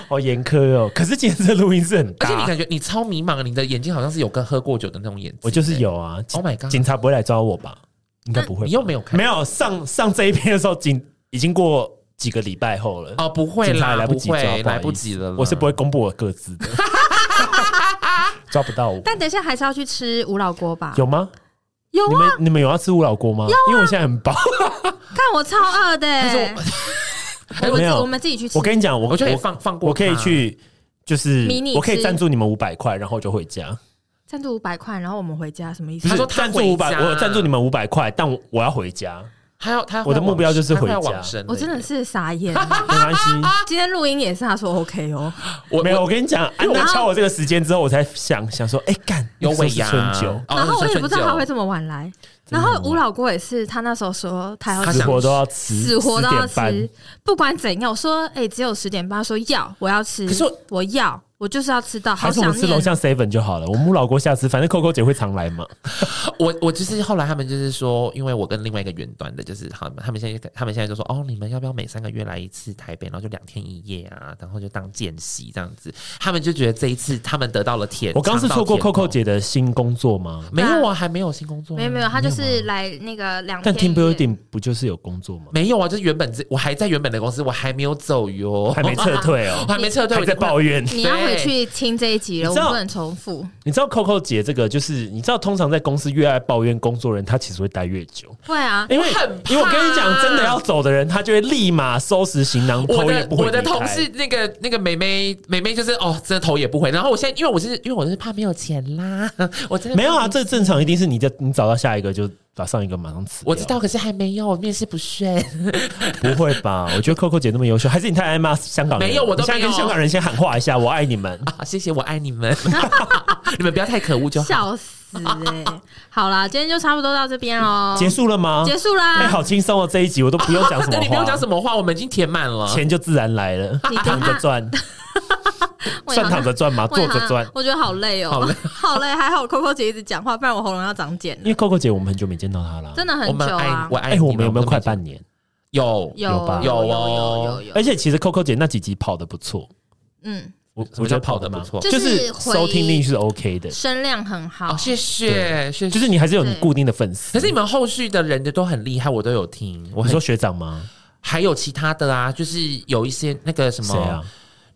好严苛哦。可是今天这录音是很大，而且你感觉你超迷茫，你的眼睛好像是有跟喝过酒的那种眼睛。我就是有啊。Oh my god！警察不会来抓我吧？应该不会。你又没有看？没有上上这一篇的时候，警已经过几个礼拜后了。哦，不会啦，来不及抓，来不及了。我是不会公布我各自的，[LAUGHS] 抓不到我。但等一下还是要去吃无老锅吧？有吗？有啊。你们你们有要吃无老锅吗？因为我现在很饱。看我超饿的。[LAUGHS] 我没有，我们自己去吃。我跟你讲，我我就可以放放过，我可以去，就是我可以赞助你们五百块，然后就回家。赞助五百块，然后我们回家，什么意思？他说赞助五百，我赞助你们五百块，但我我要回家。他要他，我的目标就是回家。我真的是傻眼，[LAUGHS] 没关系。今天录音也是他说 OK 哦。我没有，我跟你讲，安娜敲我这个时间之后，我才想想说，哎干，有尾牙春酒，然后我也不知道他会这么晚来。然后吴老郭也是，他那时候说他要死活都要吃，死活都要吃，不管怎样。我说，哎，只有十点半，说要我要吃，可是我要。我就是要吃到，还是我们吃楼下 seven 就好了。我们母老郭下次，反正 Coco 姐会常来嘛。[LAUGHS] 我我就是后来他们就是说，因为我跟另外一个远端的，就是他们，他们现在他们现在就说，哦，你们要不要每三个月来一次台北，然后就两天一夜啊，然后就当见习这样子。他们就觉得这一次他们得到了甜。我刚是错过 Coco 姐的新工作吗？没有啊，还没有新工作。没有没有，他就是来那个两天。但 team building 不就是有工作吗？没有啊，就是原本这我还在原本的公司，我还没有走哟，还没撤退哦，[LAUGHS] 还没撤退，还在抱怨。你要回以去听这一集了，我不能重复。你知道 Coco 姐这个，就是你知道，通常在公司越爱抱怨工作人，他其实会待越久。会啊，因为因为我跟你讲，真的要走的人，他就会立马收拾行囊，头也不回。我的同事那个那个美眉美眉就是哦，真的头也不回。然后我现在因为我是因为我是怕没有钱啦，[LAUGHS] 我真的没有啊，这正常，一定是你的，你找到下一个就。把上一个马上辞。我知道，可是还没有面试不顺。[LAUGHS] 不会吧？我觉得 Coco 姐那么优秀，还是你太爱骂香港人？没有，我都现在跟香港人先喊话一下，我爱你们 [LAUGHS] 啊！谢谢，我爱你们。[LAUGHS] 你们不要太可恶就好。笑死哎！好啦，今天就差不多到这边哦。结束了吗？结束啦！哎，好轻松哦，这一集我都不用讲什么话，你不用讲什么话，我们已经填满了，钱就自然来了，你躺着赚。[LAUGHS] 算躺着转吗？坐着转？我觉得好累哦，好累，好累。还好 Coco 姐一直讲话，不然我喉咙要长茧。因为 Coco 姐，我们很久没见到她了，真的很久啊。我爱，我们有没有快半年？有有吧？有哦，有有。而且其实 Coco 姐那几集跑的不错，嗯，我我觉得跑的不错，就是收听率是 OK 的，声量很好。谢谢，谢谢。就是你还是有你固定的粉丝，可是你们后续的人的都很厉害，我都有听。我说学长吗？还有其他的啊，就是有一些那个什么？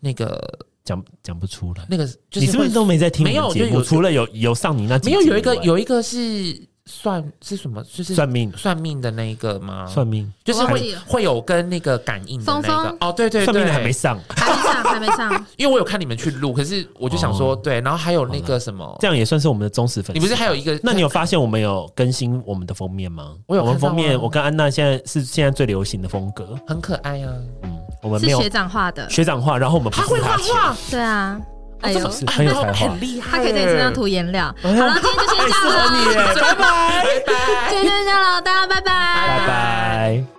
那个。讲讲不出来，那个就是你是不是都没在听？没有，我除了有有上你那几，没有有一个有一个是算是什么？就是算命算命的那一个吗？算命就是会会有跟那个感应的那个哦，对对对，算命的还没上，还没上，还没上。[LAUGHS] 因为我有看你们去录，可是我就想说，对，然后还有那个什么，这样也算是我们的忠实粉丝。你不是还有一个？那你有发现我们有更新我们的封面吗？我有，我们封面，我跟安娜现在是现在最流行的风格，很可爱啊。嗯，我们没有学长画的，学长画，然后我们他会画画，对啊。哎呦，很有才华，很厉害，他可以在你身上涂颜料。好了，今天就先这样了，[LAUGHS] 拜拜，[LAUGHS] 今天就这样了，大家拜拜，拜拜。